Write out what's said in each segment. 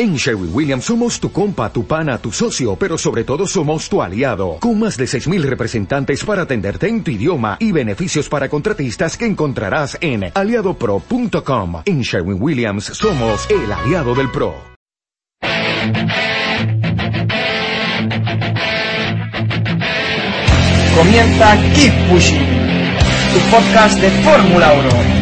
En Sherwin Williams somos tu compa, tu pana, tu socio, pero sobre todo somos tu aliado, con más de 6.000 representantes para atenderte en tu idioma y beneficios para contratistas que encontrarás en aliadopro.com. En Sherwin Williams somos el aliado del PRO. Comienza Keep Pushing, tu podcast de Fórmula 1.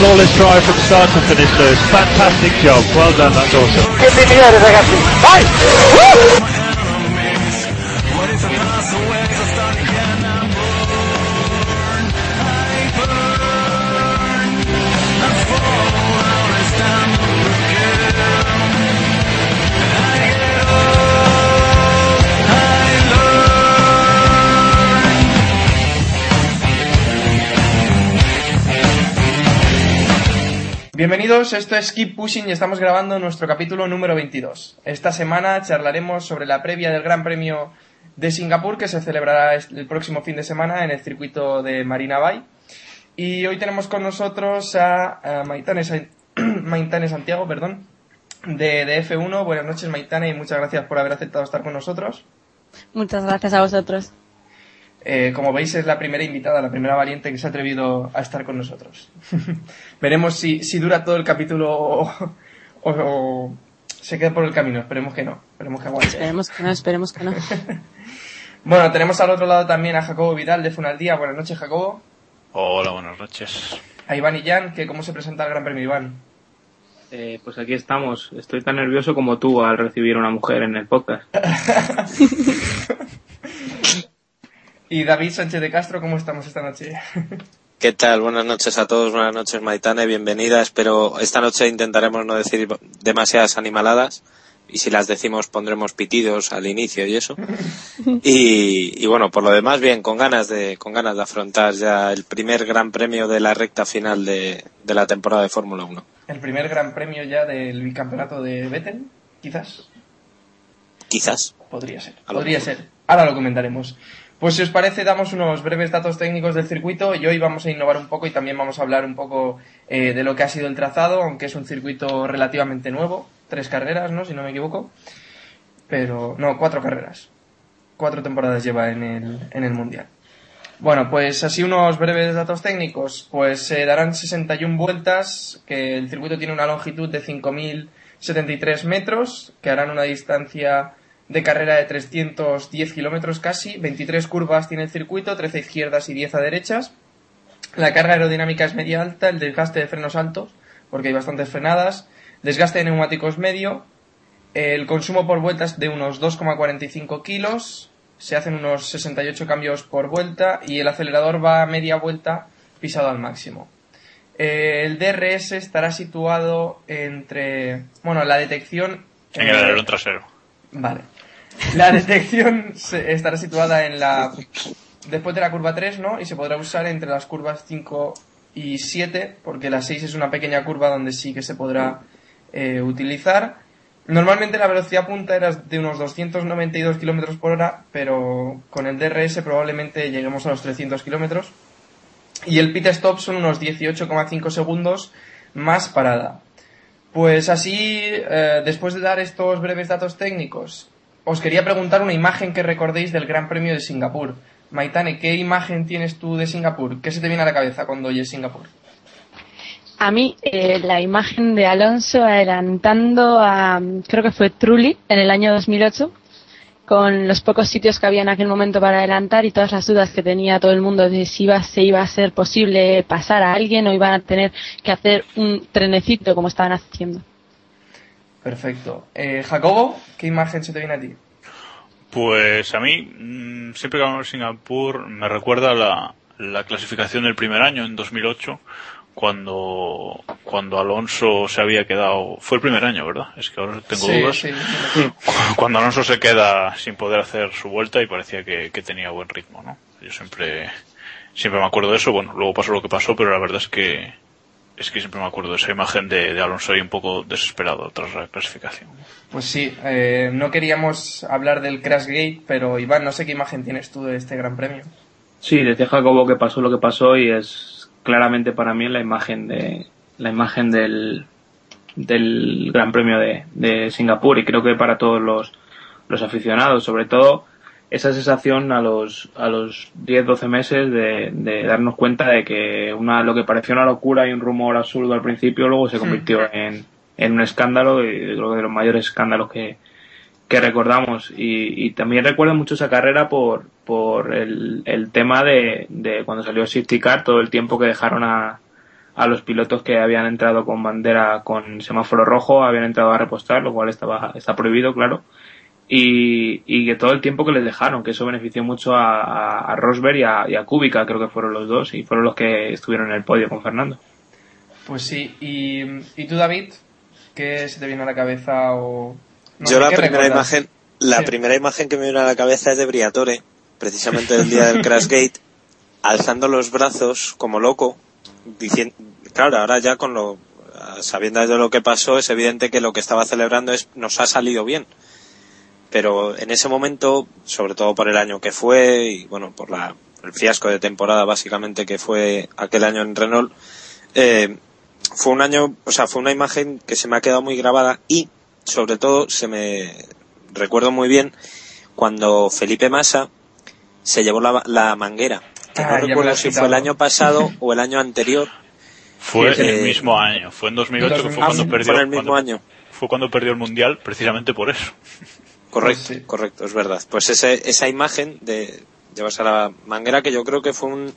Flawless drive from start to finish, Lewis. Fantastic job. Well done. That's awesome. Bienvenidos, esto es Keep Pushing y estamos grabando nuestro capítulo número 22. Esta semana charlaremos sobre la previa del Gran Premio de Singapur que se celebrará el próximo fin de semana en el circuito de Marina Bay. Y hoy tenemos con nosotros a, a Maitane Santiago, perdón, de, de F1. Buenas noches Maitane y muchas gracias por haber aceptado estar con nosotros. Muchas gracias a vosotros. Eh, como veis, es la primera invitada, la primera valiente que se ha atrevido a estar con nosotros. Veremos si, si dura todo el capítulo o, o- o se queda por el camino. Esperemos que no. Esperemos que aguante. Esperemos que no, esperemos que no. Bueno, tenemos al otro lado también a Jacobo Vidal de Funaldía. Buenas noches, Jacobo. Hola, buenas noches. A Iván y Jan, que cómo se presenta el Gran Premio Iván. Eh, pues aquí estamos. Estoy tan nervioso como tú al recibir a una mujer en el podcast. Y David Sánchez de Castro, ¿cómo estamos esta noche? ¿Qué tal? Buenas noches a todos, buenas noches Maitane, bienvenida. Espero esta noche intentaremos no decir demasiadas animaladas y si las decimos pondremos pitidos al inicio y eso. Y, y bueno, por lo demás bien, con ganas de con ganas de afrontar ya el primer Gran Premio de la recta final de, de la temporada de Fórmula 1. El primer Gran Premio ya del bicampeonato de Vettel, quizás. Quizás. Podría ser. Podría ser. Ahora lo comentaremos. Pues si os parece, damos unos breves datos técnicos del circuito y hoy vamos a innovar un poco y también vamos a hablar un poco eh, de lo que ha sido el trazado, aunque es un circuito relativamente nuevo. Tres carreras, ¿no? Si no me equivoco. Pero, no, cuatro carreras. Cuatro temporadas lleva en el, en el Mundial. Bueno, pues así unos breves datos técnicos. Pues se darán 61 vueltas, que el circuito tiene una longitud de 5.073 metros, que harán una distancia de carrera de 310 kilómetros casi. 23 curvas tiene el circuito, 13 a izquierdas y 10 a derechas. La carga aerodinámica es media alta, el desgaste de frenos altos, porque hay bastantes frenadas. Desgaste de neumáticos medio. El consumo por vuelta es de unos 2,45 kilos. Se hacen unos 68 cambios por vuelta y el acelerador va a media vuelta pisado al máximo. Eh, el DRS estará situado entre. Bueno, la detección. En el alerón trasero. Vale. La detección estará situada en la. Después de la curva 3, ¿no? Y se podrá usar entre las curvas 5 y 7, porque la 6 es una pequeña curva donde sí que se podrá eh, utilizar. Normalmente la velocidad punta era de unos 292 kilómetros por hora, pero con el DRS probablemente lleguemos a los 300 kilómetros. Y el pit stop son unos 18,5 segundos más parada. Pues así, eh, después de dar estos breves datos técnicos, os quería preguntar una imagen que recordéis del Gran Premio de Singapur. Maitane, ¿qué imagen tienes tú de Singapur? ¿Qué se te viene a la cabeza cuando oyes Singapur? A mí, eh, la imagen de Alonso adelantando a, creo que fue Trulli en el año 2008, con los pocos sitios que había en aquel momento para adelantar y todas las dudas que tenía todo el mundo de si iba, se iba a ser posible pasar a alguien o iban a tener que hacer un trenecito como estaban haciendo. Perfecto. Eh, Jacobo, ¿qué imagen se te viene a ti? Pues a mí, mm, siempre que hablo de Singapur, me recuerda la, la clasificación del primer año, en 2008, cuando, cuando Alonso se había quedado, fue el primer año, ¿verdad? Es que ahora tengo Sí, dudas. sí. Cuando Alonso se queda sin poder hacer su vuelta y parecía que, que tenía buen ritmo, ¿no? Yo siempre, siempre me acuerdo de eso, bueno, luego pasó lo que pasó, pero la verdad es que, es que siempre me acuerdo de esa imagen de, de Alonso ahí un poco desesperado tras la clasificación. Pues sí, eh, no queríamos hablar del Crashgate, pero Iván, no sé qué imagen tienes tú de este Gran Premio. Sí, decía Jacobo que pasó lo que pasó y es claramente para mí la imagen de la imagen del, del Gran Premio de, de Singapur y creo que para todos los, los aficionados, sobre todo esa sensación a los a los 10-12 meses de, de darnos cuenta de que una lo que parecía una locura y un rumor absurdo al principio luego se convirtió en, en un escándalo y creo que de los mayores escándalos que, que recordamos. Y, y también recuerdo mucho esa carrera por, por el, el tema de, de cuando salió Safety Car, todo el tiempo que dejaron a, a los pilotos que habían entrado con bandera con semáforo rojo, habían entrado a repostar, lo cual estaba, está prohibido, claro, y, y que todo el tiempo que les dejaron, que eso benefició mucho a, a, a Rosberg y a, y a Kubica, creo que fueron los dos, y fueron los que estuvieron en el podio con Fernando. Pues sí, y, y tú David, ¿qué se te viene a la cabeza o... no Yo la ¿qué primera recuerdas? imagen, la Sí. primera imagen que me viene a la cabeza es de Briatore, precisamente del día del Crashgate, alzando los brazos como loco, diciendo, claro, ahora ya con lo, sabiendo de lo que pasó, es evidente que lo que estaba celebrando es, nos ha salido bien. Pero en ese momento, sobre todo por el año que fue, y bueno, por la, el fiasco de temporada básicamente que fue aquel año en Renault, eh, fue un año, o sea, fue una imagen que se me ha quedado muy grabada y, sobre todo, se me recuerdo muy bien cuando Felipe Massa se llevó la, la manguera. Que Ah, no lo recuerdo si fue el año pasado o el año anterior. Fue en eh, el mismo año, fue en 2008 que fue Ah, cuando perdió. fue en el mismo cuando- año. Fue cuando perdió el mundial, precisamente por eso. Correcto, sí. correcto, es verdad. Pues ese, esa imagen de llevarse a la manguera que yo creo que fue un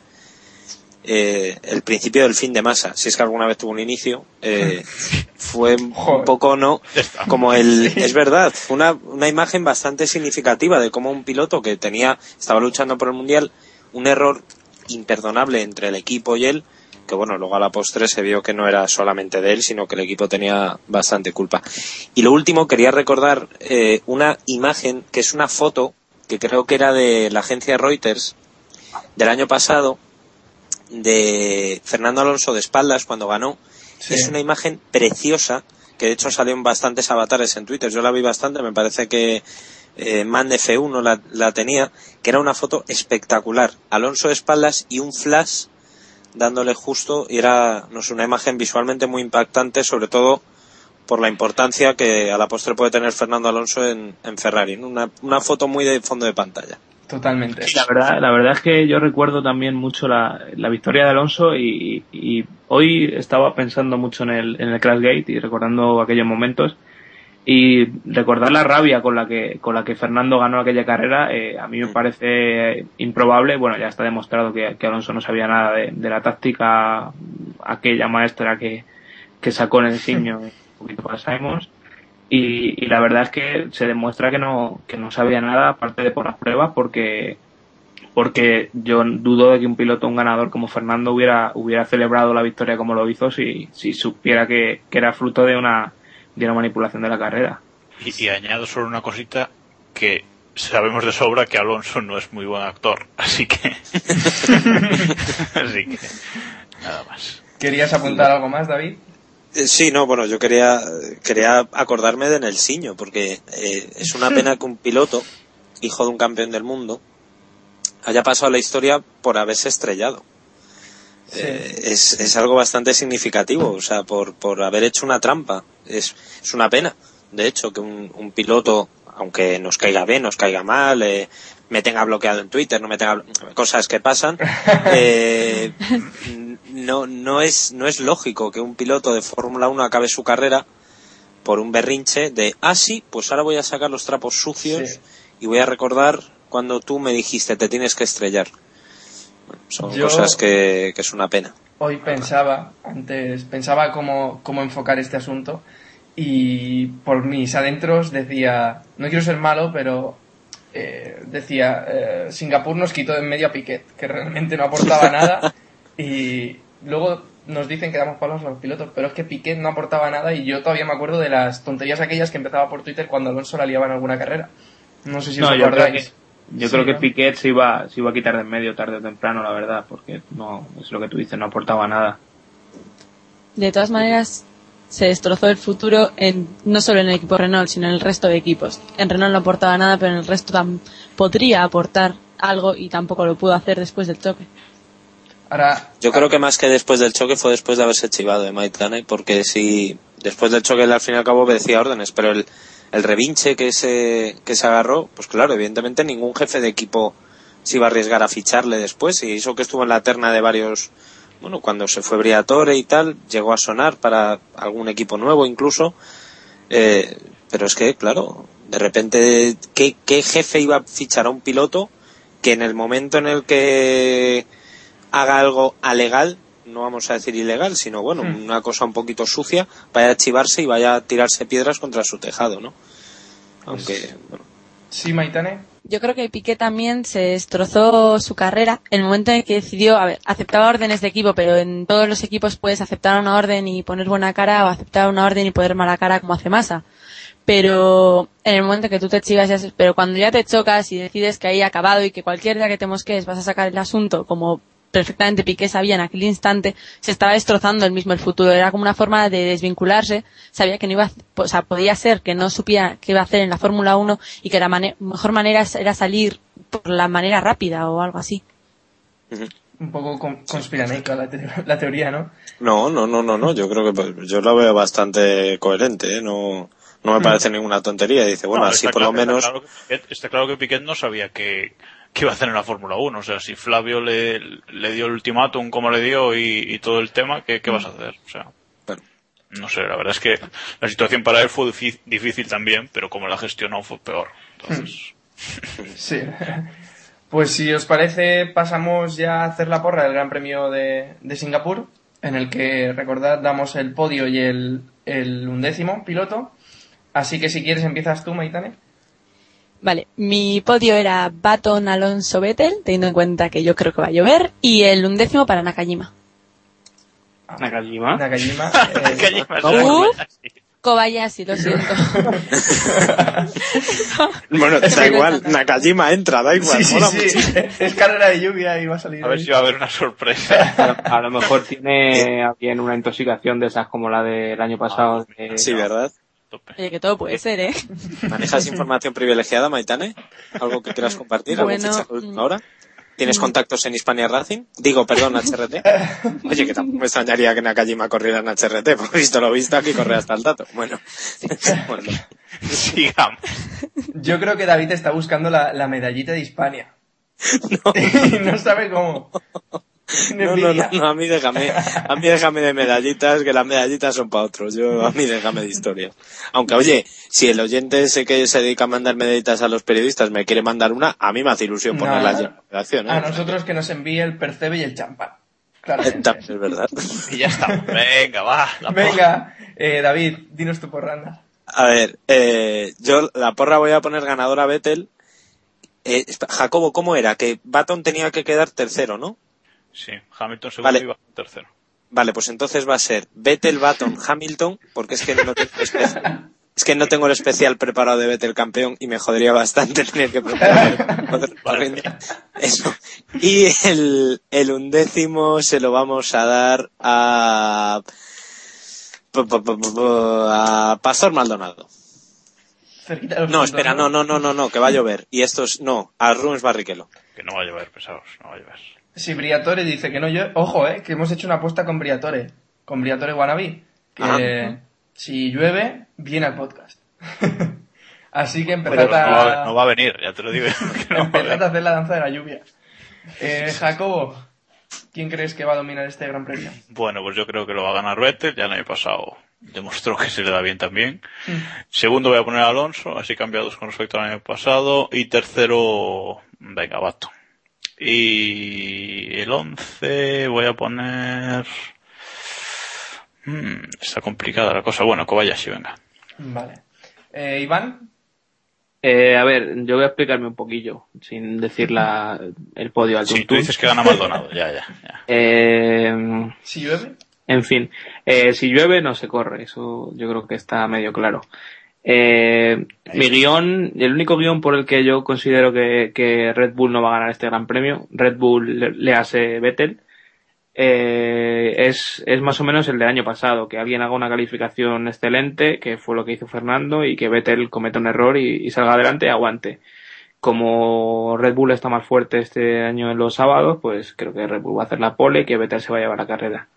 eh, el principio del fin de masa, si es que alguna vez tuvo un inicio, eh, fue un poco no como el es verdad, fue una, una imagen bastante significativa de cómo un piloto que tenía estaba luchando por el mundial, un error imperdonable entre el equipo y él, bueno, luego a la postre se vio que no era solamente de él, sino que el equipo tenía bastante culpa. Y lo último, quería recordar eh, una imagen que es una foto que creo que era de la agencia Reuters del año pasado de Fernando Alonso de espaldas cuando ganó. Sí. Es una imagen preciosa que de hecho salió en bastantes avatares en Twitter. Yo la vi bastante, me parece que eh, Man F1 la, la tenía, que era una foto espectacular. Alonso de espaldas y un flash dándole justo y era no sé, una imagen visualmente muy impactante, sobre todo por la importancia que a la postre puede tener Fernando Alonso en, en Ferrari. Una, una foto muy de fondo de pantalla. Totalmente. La verdad, la verdad es que yo recuerdo también mucho la, la victoria de Alonso y, y hoy estaba pensando mucho en el, en el Crashgate y recordando aquellos momentos y recordar la rabia con la que con la que Fernando ganó aquella carrera eh, a mí me parece improbable. Bueno ya está demostrado que, que Alonso no sabía nada de, de la táctica aquella maestra que, que sacó en el signo un poquito para Simons. Y, y la verdad es que se demuestra que no que no sabía nada aparte de por las pruebas porque porque yo dudo de que un piloto un ganador como Fernando hubiera hubiera celebrado la victoria como lo hizo si si supiera que, que era fruto de una de una manipulación de la carrera Y, y añado solo una cosita que sabemos de sobra que Alonso no es muy buen actor, así que así que nada más. ¿Querías apuntar algo más, David? Eh, Sí, no, bueno, yo quería, quería acordarme de Nelsinho, porque eh, es una pena que un piloto, hijo de un campeón del mundo, haya pasado a la historia por haberse estrellado. Sí. Eh, es, es algo bastante significativo, o sea, por, por haber hecho una trampa. Es, es una pena, de hecho, que un, un piloto, aunque nos caiga bien, nos caiga mal, eh, me tenga bloqueado en Twitter, no me tenga cosas que pasan, eh, no, no es, no es lógico que un piloto de Fórmula 1 acabe su carrera por un berrinche de, ah, sí, pues ahora voy a sacar los trapos sucios Sí. y voy a recordar cuando tú me dijiste te tienes que estrellar. Bueno, son Yo- cosas que, que es una pena. Hoy pensaba, antes, pensaba cómo, cómo enfocar este asunto y por mis adentros decía, no quiero ser malo, pero eh, decía, eh, Singapur nos quitó de en medio a Piquet, que realmente no aportaba nada y luego nos dicen que damos palos a los pilotos, pero es que Piquet no aportaba nada y yo todavía me acuerdo de las tonterías aquellas que empezaba por Twitter cuando Alonso la liaba en alguna carrera. No sé si No, os yo creo acordáis. Yo Sí, creo que ¿no? Piquet se iba, se iba a quitar de en medio tarde o temprano, la verdad, porque no, es lo que tú dices, no aportaba nada. De todas maneras, se destrozó el futuro en, no solo en el equipo Renault, sino en el resto de equipos. En Renault no aportaba nada, pero en el resto tam- podría aportar algo y tampoco lo pudo hacer después del choque. Ahora, Yo creo que más que después del choque fue después de haberse chivado de Mike Taney, porque si después del choque él al fin y al cabo obedecía órdenes, pero el, el revinche que se, que se agarró, pues claro, evidentemente ningún jefe de equipo se iba a arriesgar a ficharle después. Y eso que estuvo en la terna de varios, bueno, cuando se fue Briatore y tal, llegó a sonar para algún equipo nuevo incluso, eh, pero es que, claro, de repente, ¿qué, ¿qué jefe iba a fichar a un piloto que en el momento en el que haga algo alegal, no vamos a decir ilegal, sino bueno, Hmm. una cosa un poquito sucia, vaya a chivarse y vaya a tirarse piedras contra su tejado, ¿no? Aunque, bueno, sí, Maitane. Yo creo que Piqué también se destrozó su carrera en el momento en que decidió, a ver, aceptaba órdenes de equipo, pero en todos los equipos puedes aceptar una orden y poner buena cara o aceptar una orden y poner mala cara como hace Massa. Pero en el momento en que tú te chivas, ya pero cuando ya te chocas y decides que ahí ha acabado y que cualquier día que te mosques vas a sacar el asunto como perfectamente Piqué sabía en aquel instante, se estaba destrozando el mismo el futuro. Era como una forma de desvincularse. Sabía que no iba, a- o sea, podía ser que no supiera qué iba a hacer en la Fórmula 1 y que la mane- mejor manera era salir por la manera rápida o algo así. Un poco con- conspiranoica la, te- la teoría, ¿no? no, no, no, no, no, yo creo que pues, yo lo veo bastante coherente, ¿eh? no, no me parece ninguna tontería. Dice, bueno, No, así por lo menos, Está claro, que Piquet, está claro que Piquet no sabía que, que iba a hacer en la Fórmula 1. O sea, si Flavio le, le dio el ultimátum como le dio y, y todo el tema, ¿qué, qué vas a hacer? O sea, no sé, la verdad es que la situación para él fue difí- difícil también, pero como la gestionó fue peor. Entonces, Sí. Pues si os parece, pasamos ya a hacer la porra del Gran Premio de, de Singapur, en el que, recordad, damos el podio y el, el undécimo piloto. Así que si quieres empiezas tú, Maitane. Vale, mi podio era Baton Alonso Vettel, teniendo en cuenta que yo creo que va a llover, y el undécimo para Nakajima. Nakajima. Nakajima. eh, sale- Kobayashi, lo siento. bueno, Es da igual, no- Nakajima entra, da igual, sí, sí, mola sí. Es carrera de lluvia y va a salir. A ver ahí. si va a haber una sorpresa. A lo mejor tiene bien una intoxicación de esas como la del año pasado. de- Sí, ¿verdad? Tope. Oye, que todo puede ser, ¿eh? ¿Manejas información privilegiada, Maitane? ¿Algo que quieras compartir? ¿Algo Bueno, ficha de última mm. hora? ¿Tienes contactos en Hispania Racing? Digo, perdón, HRT. Oye, que tampoco me extrañaría que Nakajima corriera en HRT, porque visto lo visto aquí corre hasta el dato. Bueno, bueno. Sigamos. Yo creo que David está buscando la, la medallita de Hispania. No. y no sabe cómo. No, no, no, a mí déjame, a mí déjame de medallitas, que las medallitas son para otros, yo, a mí déjame de historia. Aunque oye, si el oyente ese que se dedica a mandar medallitas a los periodistas me quiere mandar una, a mí me hace ilusión No. ponerlas ya en la redacción, ¿eh? A nosotros que nos envíe el percebe y el champán. Claro. Es verdad. Y ya está. Venga, va. la Venga, eh, David, dinos tu porranda. A ver, eh, yo la porra voy a poner ganadora a Vettel. Eh, Jacobo, ¿cómo era? Que Baton tenía que quedar tercero, ¿no? Sí, Hamilton segundo Vale. y Baton tercero. Vale, pues entonces va a ser Vettel, Baton, Hamilton, porque es que no tengo el especial, es que no tengo el especial preparado de Vettel campeón y me jodería bastante tener que preparar. Eso. Y el, el undécimo se lo vamos a dar a, a Pastor Maldonado. No, espera, no, no, no, no, no, que va a llover. Y esto es, no, a Rubens Barrichello. Que no va a llover, pesados, no va a llover. Si Briatore dice que no yo, ojo, eh, que hemos hecho una apuesta con Briatore, con Briatore Wannabe, que Ajá. si llueve, viene al podcast. Así que empezad no, va, a, no va a venir, ya te lo digo. no a empezad a venir. hacer la danza de la lluvia. Eh, Jacobo, ¿quién crees que va a dominar este gran premio? Bueno, pues yo creo que lo va a ganar Vettel, ya el año pasado demostró que se le da bien también. Segundo voy a poner a Alonso, así cambiados con respecto al año pasado. Y tercero, venga, Bato. Y el once voy a poner... Hmm, está complicada la cosa. Bueno, Kobayashi, venga. Vale. Eh, Iván, Eh, a ver, yo voy a explicarme un poquillo, sin decir la, el podio al Si tú dices que gana Maldonado, ya, ya, ya. Eh, si llueve, En fin, eh, si llueve no se corre, eso yo creo que está medio claro. Eh, mi guion, el único guion por el que yo considero que, que Red Bull no va a ganar este gran premio, Red Bull le, le hace Vettel, eh, es, es más o menos el del año pasado, que alguien haga una calificación excelente, que fue lo que hizo Fernando, y que Vettel cometa un error y, y salga adelante y aguante. Como Red Bull está más fuerte este año en los sábados, pues creo que Red Bull va a hacer la pole y que Vettel se va a llevar la carrera.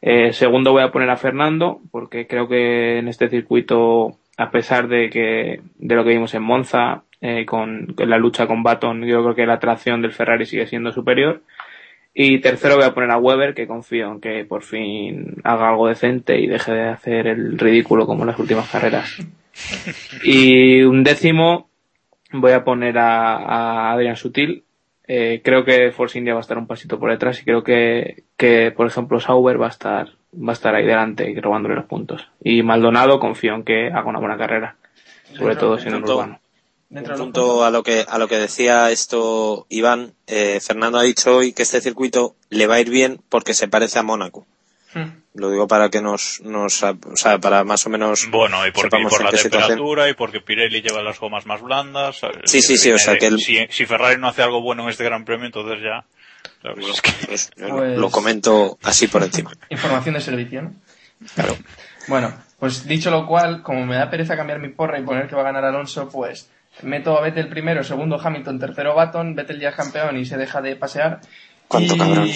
Eh, segundo voy a poner a Fernando, porque creo que en este circuito, a pesar de que, de lo que vimos en Monza, eh, con, la lucha con Baton, yo creo que la tracción del Ferrari sigue siendo superior. Y tercero voy a poner a Weber, que confío en que por fin haga algo decente y deje de hacer el ridículo como en las últimas carreras. Y un décimo voy a poner a, a Adrian Sutil. Eh, creo que Force India va a estar un pasito por detrás y creo que, que por ejemplo, Sauber va a estar, va a estar ahí delante y robándole los puntos. Y Maldonado confío en que haga una buena carrera, sobre Dentro- todo siendo dentro- urbano. Dentro Un punto a lo que a lo que decía esto Iván, eh, Fernando ha dicho hoy que este circuito le va a ir bien porque se parece a Mónaco. Hmm. Lo digo para que nos, nos o sea, para más o menos Bueno, y por, y sepamos por la temperatura y porque Pirelli lleva las gomas más blandas. Sí, sí, sí, o sea, que el- si, si Ferrari no hace algo bueno en este Gran Premio, entonces ya... ¿sabes? Es que- Pues, yo Pues- lo comento así por encima. Información de servicio, ¿no? Claro. Bueno, pues dicho lo cual, como me da pereza cambiar mi porra y poner que va a ganar Alonso, pues meto a Vettel primero, segundo Hamilton, tercero Baton, Vettel ya es campeón y se deja de pasear. Cuánto y cabrón.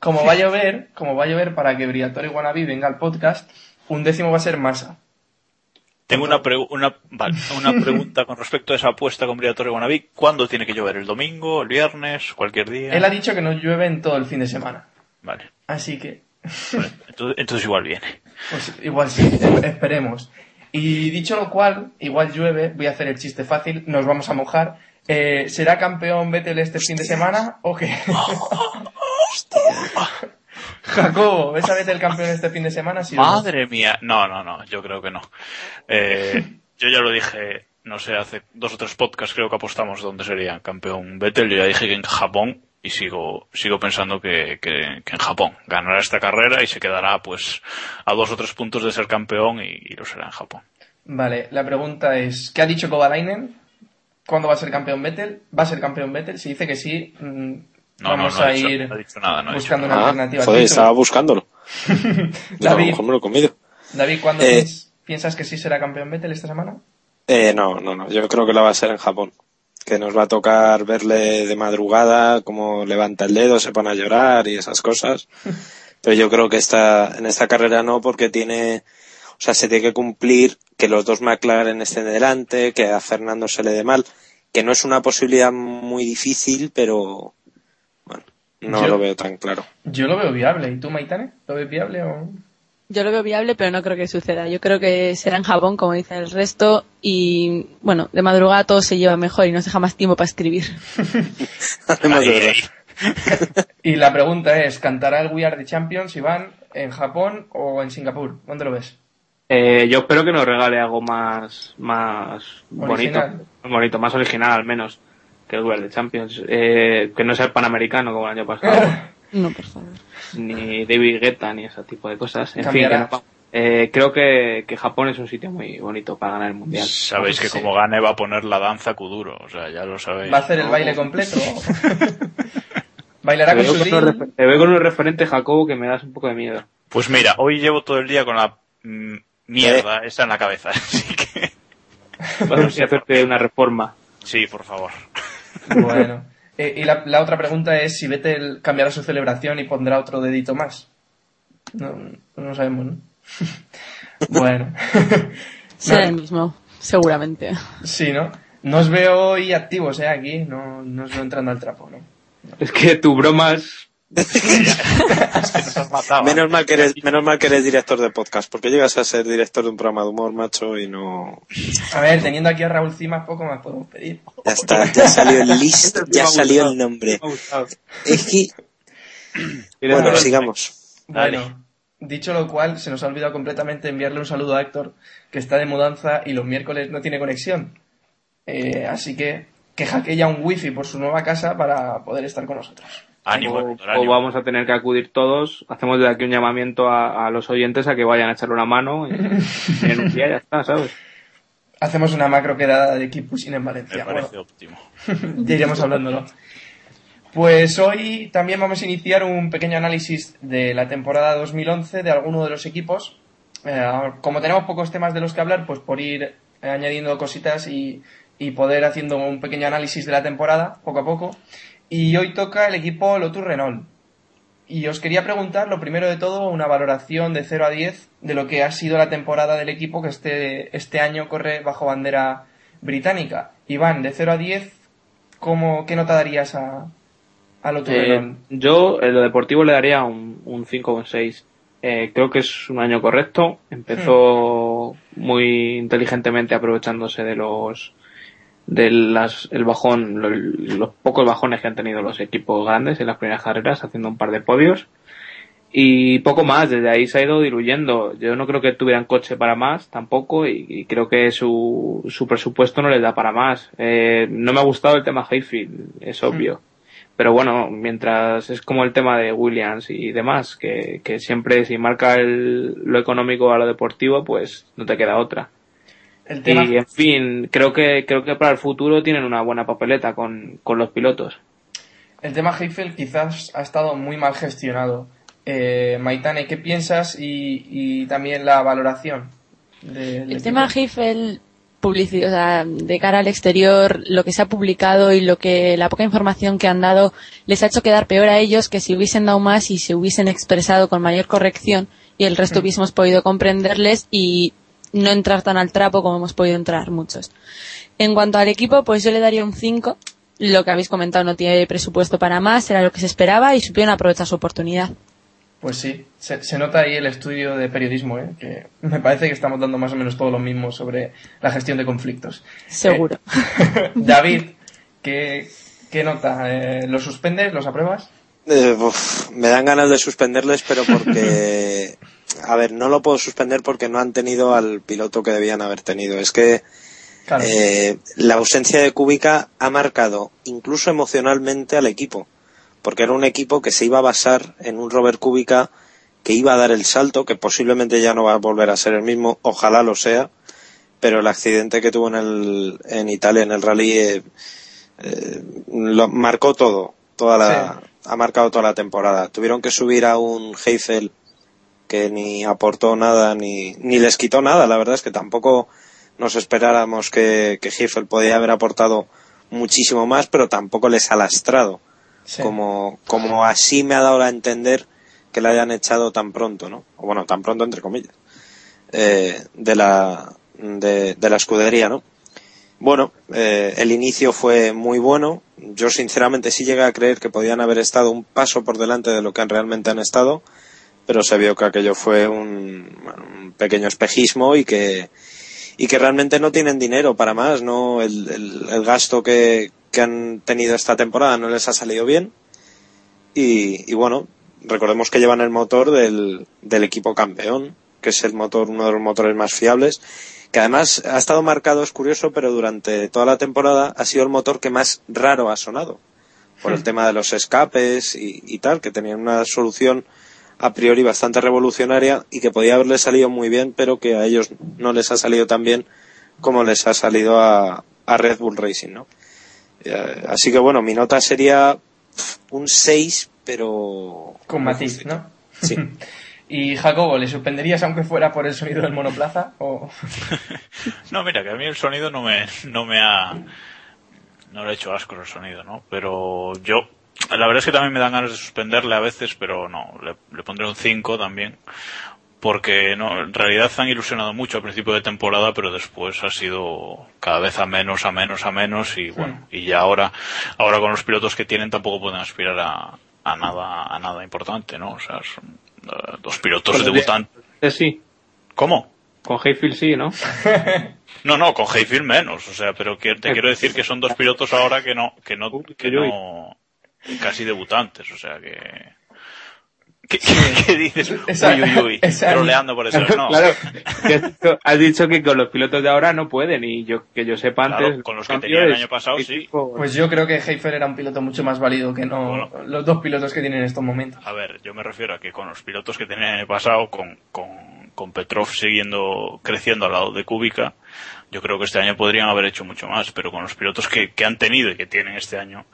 como va a llover, como va a llover para que Briatore Wannabe venga al podcast, un décimo va a ser Massa. Tengo una, pregu- una, vale, una pregunta con respecto a esa apuesta con Briatore Guanabí. ¿Cuándo tiene que llover? ¿El domingo? ¿El viernes? ¿Cualquier día? Él ha dicho que no llueve en todo el fin de semana. Vale. Así que, Entonces, entonces igual viene. pues igual sí, esperemos. Y dicho lo cual, igual llueve, voy a hacer el chiste fácil, nos vamos a mojar. Eh, ¿Será campeón Vettel este fin de semana o qué? Jacobo, ¿ves a Vettel campeón este fin de semana? Madre mía. No, no, no, yo creo que no. Eh, yo ya lo dije, no sé, hace dos o tres podcasts creo que apostamos donde sería campeón Vettel. Yo ya dije que en Japón y sigo, sigo pensando que, que, que en Japón ganará esta carrera y se quedará pues a dos o tres puntos de ser campeón y, y lo será en Japón. Vale, la pregunta es, ¿qué ha dicho Kovalainen? ¿Cuándo va a ser campeón Vettel? ¿Va a ser campeón Vettel? Si dice que sí, mm, No, vamos no, no ha a dicho- ir dicho nada, no ha dicho buscando nada. una Ah, alternativa. al joder, estaba buscándolo. Yo a lo David, mejor me lo he comido. David, ¿cuándo Eh, piens- piensas que sí será campeón Vettel esta semana? Eh, no, no, no. Yo creo que la va a ser en Japón. Que nos va a tocar verle de madrugada cómo levanta el dedo, se pone a llorar y esas cosas. Pero yo creo que esta, en esta carrera no, porque tiene, o sea, se tiene que cumplir que los dos McLaren estén delante, que a Fernando se le dé mal, que no es una posibilidad muy difícil, pero no Yo- lo veo tan claro. Yo lo veo viable. ¿Y tú, Maitane? ¿Lo ves viable o...? Yo lo veo viable, pero no creo que suceda. Yo creo que será en Japón, como dice el resto, y bueno, de madrugada todo se lleva mejor y nos deja más tiempo para escribir. Además. Y la pregunta es, ¿cantará el We Are the Champions, Iván, en Japón o en Singapur? ¿Dónde lo ves? Eh, yo espero que nos regale algo más, más bonito, Original. bonito, más original al menos que World Champions. Eh, que no sea el Panamericano como el año pasado, No, por favor. ni David Guetta, ni ese tipo de cosas. En Cambiará. fin, que no- eh, creo que, que Japón es un sitio muy bonito para ganar el mundial. Sabéis que Sí. como gane va a poner la danza Kuduro, o sea, ya lo sabéis. ¿Va a hacer el baile completo? ¿Bailará Te con su te veo con un referente Jacobo que me das un poco de miedo. Pues mira, hoy llevo todo el día con la mm, mierda esa en la cabeza, así que Vamos a hacerte una reforma. sí, por favor. Bueno. Eh, y la, la otra pregunta es si Vettel cambiará su celebración y pondrá otro dedito más. No, no sabemos, ¿no? bueno. Será No, el mismo, seguramente. sí, ¿no? No os veo hoy activos, ¿eh? Aquí. No, no os veo entrando al trapo, ¿no? Es que tu bromas Es que nos has matado. Menos mal, que eres, menos mal que eres director de podcast, porque llegas a ser director de un programa de humor, macho, y no... A ver, teniendo aquí a Raúl Cimas, poco más podemos pedir. Ya está, ya salió el listo, Este ya salió el nombre. Es que, ¿Quieres bueno, sigamos. Dale. Bueno, dicho lo cual, se nos ha olvidado completamente enviarle un saludo a Héctor, que está de mudanza y los miércoles no tiene conexión. Eh, así que que hackea un wifi por su nueva casa para poder estar con nosotros. Ánimo, o, Héctor, o ánimo. vamos a tener que acudir todos. Hacemos desde aquí un llamamiento a, a los oyentes a que vayan a echarle una mano y, y en un día ya está, ¿sabes? Hacemos una macro quedada de equipos en Me Valencia. parece Bueno, óptimo. ya iremos hablándolo. Pues hoy también vamos a iniciar un pequeño análisis de la temporada 2011 de alguno de los equipos. Eh, como tenemos pocos temas de los que hablar, pues por ir añadiendo cositas y, y poder haciendo un pequeño análisis de la temporada, poco a poco. Y hoy toca el equipo Lotus Renault. Y os quería preguntar, lo primero de todo, una valoración de 0 a 10 de lo que ha sido la temporada del equipo que este, este año corre bajo bandera británica. Iván, de 0 a 10, ¿cómo, ¿qué nota darías a, a Lotus Eh, Renault? yo en lo deportivo le daría un, un 5 o un 6. Eh, creo que es un año correcto. Empezó muy inteligentemente aprovechándose de los de las, el bajón, lo- los pocos bajones que han tenido los equipos grandes en las primeras carreras, haciendo un par de podios. Y poco más, desde ahí se ha ido diluyendo. Yo no creo que tuvieran coche para más tampoco y, y creo que su, su presupuesto no les da para más. Eh, no me ha gustado el tema Hayfield, es obvio. Pero bueno, mientras es como el tema de Williams y demás, que, que siempre si marca el, lo económico a lo deportivo, pues no te queda otra. El tema, Y en fin, creo que, creo que para el futuro tienen una buena papeleta con, con los pilotos. el tema Heifel quizás ha estado muy mal gestionado. Eh, Maitane, ¿qué piensas? Y, y también la valoración. del El tema Heifel, publici- o sea, de cara al exterior, lo que se ha publicado y lo que la poca información que han dado les ha hecho quedar peor a ellos que si hubiesen dado más y se hubiesen expresado con mayor corrección y el resto hubiésemos podido comprenderles y no entrar tan al trapo como hemos podido entrar muchos. En cuanto al equipo, pues yo le daría un 5. Lo que habéis comentado no tiene presupuesto para más, era lo que se esperaba y supieron aprovechar su oportunidad. Pues sí, se, se nota ahí el estudio de periodismo, ¿eh? que me parece que estamos dando más o menos todo lo mismo sobre la gestión de conflictos. Seguro. Eh, David, ¿qué, qué nota? Eh, ¿Lo suspendes? ¿Los apruebas? Eh, uf, me dan ganas de suspenderles, pero porque, a ver, no lo puedo suspender porque no han tenido al piloto que debían haber tenido. Es que Claro. eh, la ausencia de Kubica ha marcado incluso emocionalmente al equipo, porque era un equipo que se iba a basar en un Robert Kubica que iba a dar el salto, que posiblemente ya no va a volver a ser el mismo, ojalá lo sea, pero el accidente que tuvo en, el, en Italia en el rally eh, eh, lo marcó todo, toda la, ha marcado toda la temporada. Tuvieron que subir a un Heifel que ni aportó nada ni, ni les quitó nada. La verdad es que tampoco nos esperáramos que, que podía haber aportado muchísimo más, pero tampoco les ha lastrado. Sí. Como, como así me ha dado a entender que la hayan echado tan pronto, ¿no? O bueno, tan pronto entre comillas. Eh, de la, de, de la escudería, ¿no? Bueno, eh, el inicio fue muy bueno. Yo sinceramente sí llegué a creer que podían haber estado un paso por delante de lo que realmente han estado, pero se vio que aquello fue un, pequeño espejismo y que, y que realmente no tienen dinero para más, ¿no? El, el- el gasto que, que han tenido esta temporada no les ha salido bien. Y, y bueno, recordemos que llevan el motor del, del equipo campeón, que es el motor, uno de los motores más fiables, que además ha estado marcado, es curioso, pero durante toda la temporada ha sido el motor que más raro ha sonado, por el tema de los escapes y, y tal, que tenían una solución a priori bastante revolucionaria y que podía haberles salido muy bien, pero que a ellos no les ha salido tan bien como les ha salido a, a Red Bull Racing, ¿no? Eh, así que bueno, mi nota sería un 6, pero... Con matiz. ¿no? Sí. Y Jacobo, ¿le suspenderías aunque fuera por el sonido del monoplaza? O... No, mira, que a mí el sonido no me, no me ha, no le he hecho asco el sonido, ¿no? Pero yo, la verdad es que también me dan ganas de suspenderle a veces, pero no, le, le pondré un 5 también. Porque no, en realidad han ilusionado mucho al principio de temporada, pero después ha sido cada vez a menos, a menos, a menos, y bueno, y ya ahora, ahora con los pilotos que tienen tampoco pueden aspirar a, a nada, a nada importante, ¿no? O sea, son eh, dos pilotos el- debutantes. Eh, sí, ¿Cómo? con Hayfield sí, ¿no? No, no, con Hayfield menos, o sea, pero que, te quiero decir que son dos pilotos ahora que no, que no, que no, casi debutantes, o sea que, ¿Qué, qué- qué dices? Esa- uy, uy, uy, esa- troleando por eso. No, claro, que has dicho- has dicho que con los pilotos de ahora no pueden y yo que yo sepa Claro, antes con los que tenía el año pasado, sí. Pues yo creo que Heifer era un piloto mucho más válido que no Bueno. los dos pilotos que tienen en estos momentos. A ver, yo me refiero a que con los pilotos que tenían en el pasado, con, con, con Petrov siguiendo creciendo al lado de Kubica, yo creo que este año podrían haber hecho mucho más, pero con los pilotos que, que han tenido y que tienen este año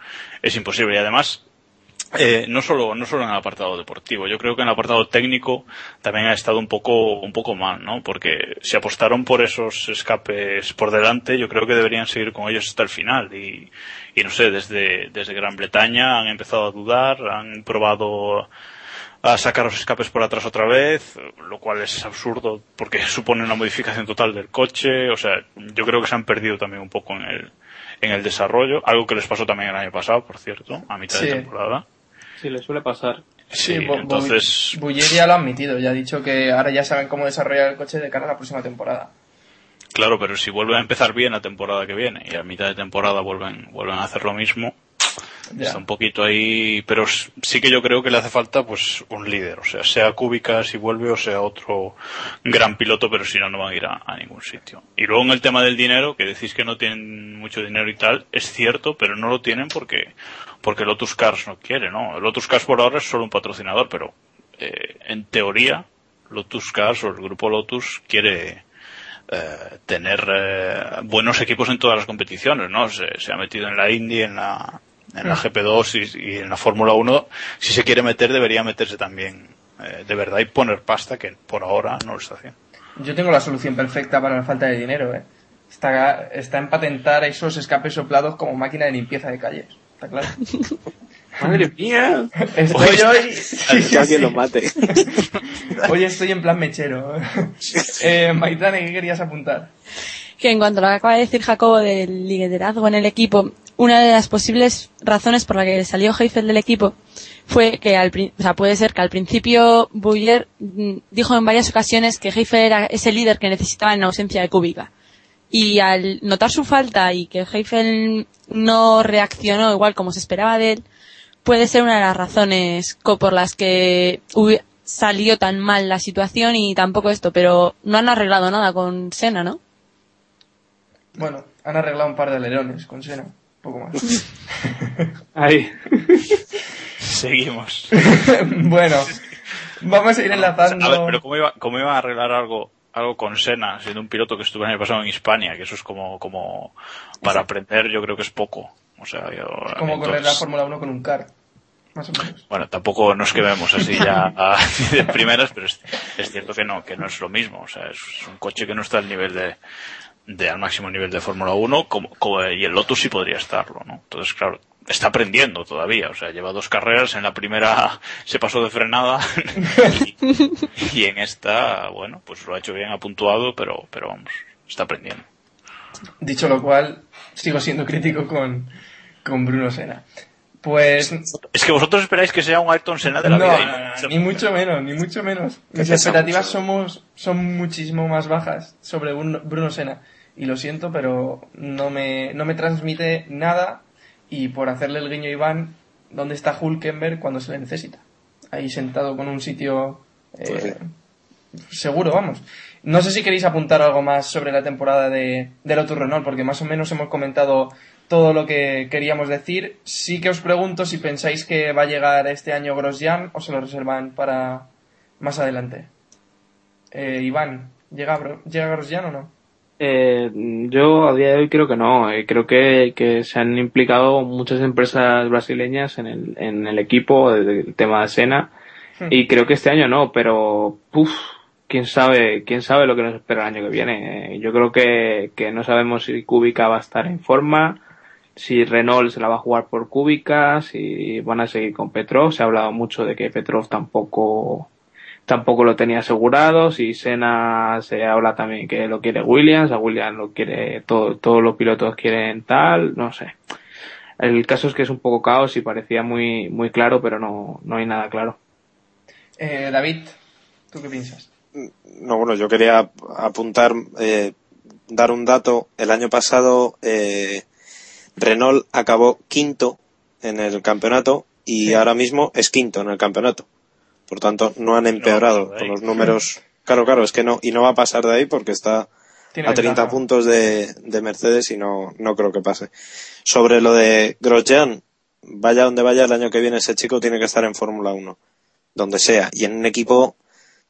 es imposible. Y además, eh, no solo no solo en el apartado deportivo yo creo que en el apartado técnico también ha estado un poco un poco mal no porque si apostaron por esos escapes por delante yo creo que deberían seguir con ellos hasta el final y, y no sé desde desde Gran Bretaña han empezado a dudar han probado a sacar los escapes por atrás otra vez, lo cual es absurdo porque supone una modificación total del coche, o sea, yo creo que se han perdido también un poco en el, en el desarrollo, algo que les pasó también el año pasado, por cierto, a mitad Sí. de temporada. Sí, le suele pasar. Sí, entonces, Bouyer ya lo ha admitido, ya ha dicho que ahora ya saben cómo desarrollar el coche de cara a la próxima temporada. claro, pero si vuelven a empezar bien la temporada que viene y a mitad de temporada vuelven, vuelven a hacer lo mismo, Está un poquito ahí, pero sí que yo creo que le hace falta pues un líder, o sea, sea Kubica si vuelve o sea otro gran piloto, pero si no, no van a ir a, a ningún sitio. Y luego en el tema del dinero, que decís que no tienen mucho dinero y tal, es cierto, pero no lo tienen porque, porque Lotus Cars no quiere, ¿no? Lotus Cars por ahora es solo un patrocinador, pero eh, en teoría Lotus Cars o el grupo Lotus quiere eh, tener eh, buenos equipos en todas las competiciones, ¿no? Se, se ha metido en la Indy, en la, en la GP2 y, y en la Fórmula 1. Si se quiere meter, debería meterse también eh, de verdad y poner pasta, que por ahora no lo está haciendo. Yo tengo la solución perfecta para la falta de dinero, ¿eh? Está, está en patentar esos escapes soplados como máquina de limpieza de calles. ¿Está claro? ¡Madre mía! Estoy Oye, hoy... sí, sí, lo mate. Hoy estoy en plan mechero. eh, Maitane, ¿qué querías apuntar? que en cuanto a lo que acaba de decir Jacobo del liderazgo en el equipo, una de las posibles razones por la que salió Heifel del equipo fue que al, o sea, puede ser que al principio Buyer mm, dijo en varias ocasiones que Heifel era ese líder que necesitaba en ausencia de Kubica. Y al notar su falta y que Heifel no reaccionó igual como se esperaba de él, puede ser una de las razones por las que salió tan mal la situación y tampoco esto, pero no han arreglado nada con Senna, ¿no? Bueno, han arreglado un par de alerones con Sena. Un poco más. Ahí. Seguimos. bueno, vamos a ir enlazando... A ver, pero ¿cómo iba, cómo iba a arreglar algo algo con Senna, siendo un piloto que estuvo el año pasado en Hispania, que eso es como, como para aprender, yo creo que es poco. O sea, yo, Es como correr la entonces- Fórmula 1 con un car. Más o menos. Bueno, tampoco nos quedemos así ya a- de primeras, pero es, es cierto que no, que no es lo mismo. O sea, es un coche que no está al nivel de, de al máximo nivel de Fórmula 1, como, como- y el Lotus sí podría estarlo, ¿no? Entonces, claro, está aprendiendo todavía. O sea, lleva dos carreras, en la primera se pasó de frenada y, y en esta, bueno, pues lo ha hecho bien, ha puntuado, pero, pero vamos, está aprendiendo. Dicho lo cual, sigo siendo crítico con, con Bruno Sena. Pues Es que vosotros esperáis que sea un Ayrton Senna de la no, vida. no, no- ni mucho menos, ni mucho menos. Mis expectativas mucho. somos, son muchísimo más bajas sobre Bruno, Bruno Sena. Y lo siento, pero no me, no me transmite nada. Y por hacerle el guiño a Iván, ¿dónde está Hulkenberg cuando se le necesita? Ahí sentado con un sitio eh, Pues seguro, vamos. No sé si queréis apuntar algo más sobre la temporada de, de Lotus Renault, porque más o menos hemos comentado todo lo que queríamos decir. Sí que os pregunto si pensáis que va a llegar este año Grosjean o se lo reservan para más adelante. Eh, Iván, ¿llega, ¿llega Grosjean o no? Eh, yo a día de hoy creo que no. Eh, creo que, que se han implicado muchas empresas brasileñas en el, en el equipo del tema de Sena y creo que este año no, pero puf, quién sabe, quién sabe lo que nos espera el año que viene. Eh, yo creo que, que no sabemos si Kubica va a estar en forma, si Renault se la va a jugar por Kubica, si van a seguir con Petrov. Se ha hablado mucho de que Petrov tampoco tampoco lo tenía asegurado. Si Senna se habla también que lo quiere Williams, a Williams lo quiere, todo, todos los pilotos quieren tal, no sé. El caso es que es un poco caos y parecía muy, muy claro, pero no, no hay nada claro. Eh, David, ¿tú qué piensas? No, bueno, yo quería apuntar, eh, dar un dato. El año pasado eh, Renault acabó quinto en el campeonato y Sí. ahora mismo es quinto en el campeonato. Por tanto, no han empeorado de con los números. Claro, claro, es que no, y no va a pasar de ahí porque está Tiene a 30 ventaja. puntos de, de Mercedes y no, no creo que pase. Sobre lo de Grosjean, vaya donde vaya el año que viene ese chico tiene que estar en Fórmula 1, donde sea, y en un equipo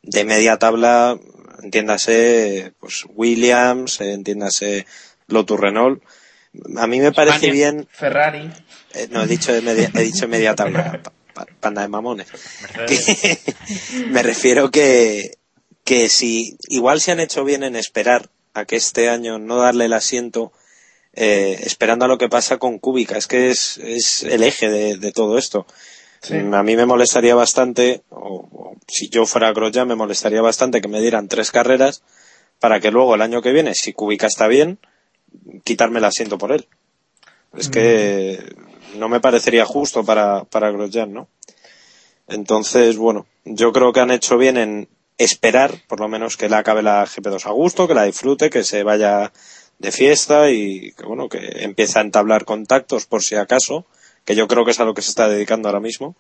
de media tabla, entiéndase, pues Williams, eh, entiéndase Lotus Renault. A mí me parece España. bien, Ferrari. eh, no he dicho de media, he dicho media tabla, panda de mamones. Me refiero que, que si igual se han hecho bien en esperar a que este año no darle el asiento eh, esperando a lo que pasa con Kubica. Es que es, es el eje de, de todo esto. Sí. Mm, a mí me molestaría bastante o, o si yo fuera Grosjean me molestaría bastante que me dieran tres carreras para que luego el año que viene si Kubica está bien quitarme el asiento por él. Es que no me parecería justo para, para Grosjean, ¿no? Entonces, bueno, yo creo que han hecho bien en esperar, por lo menos, que le acabe la GP2 a gusto, que la disfrute, que se vaya de fiesta y que, bueno, que empiece a entablar contactos por si acaso, que yo creo que es a lo que se está dedicando ahora mismo.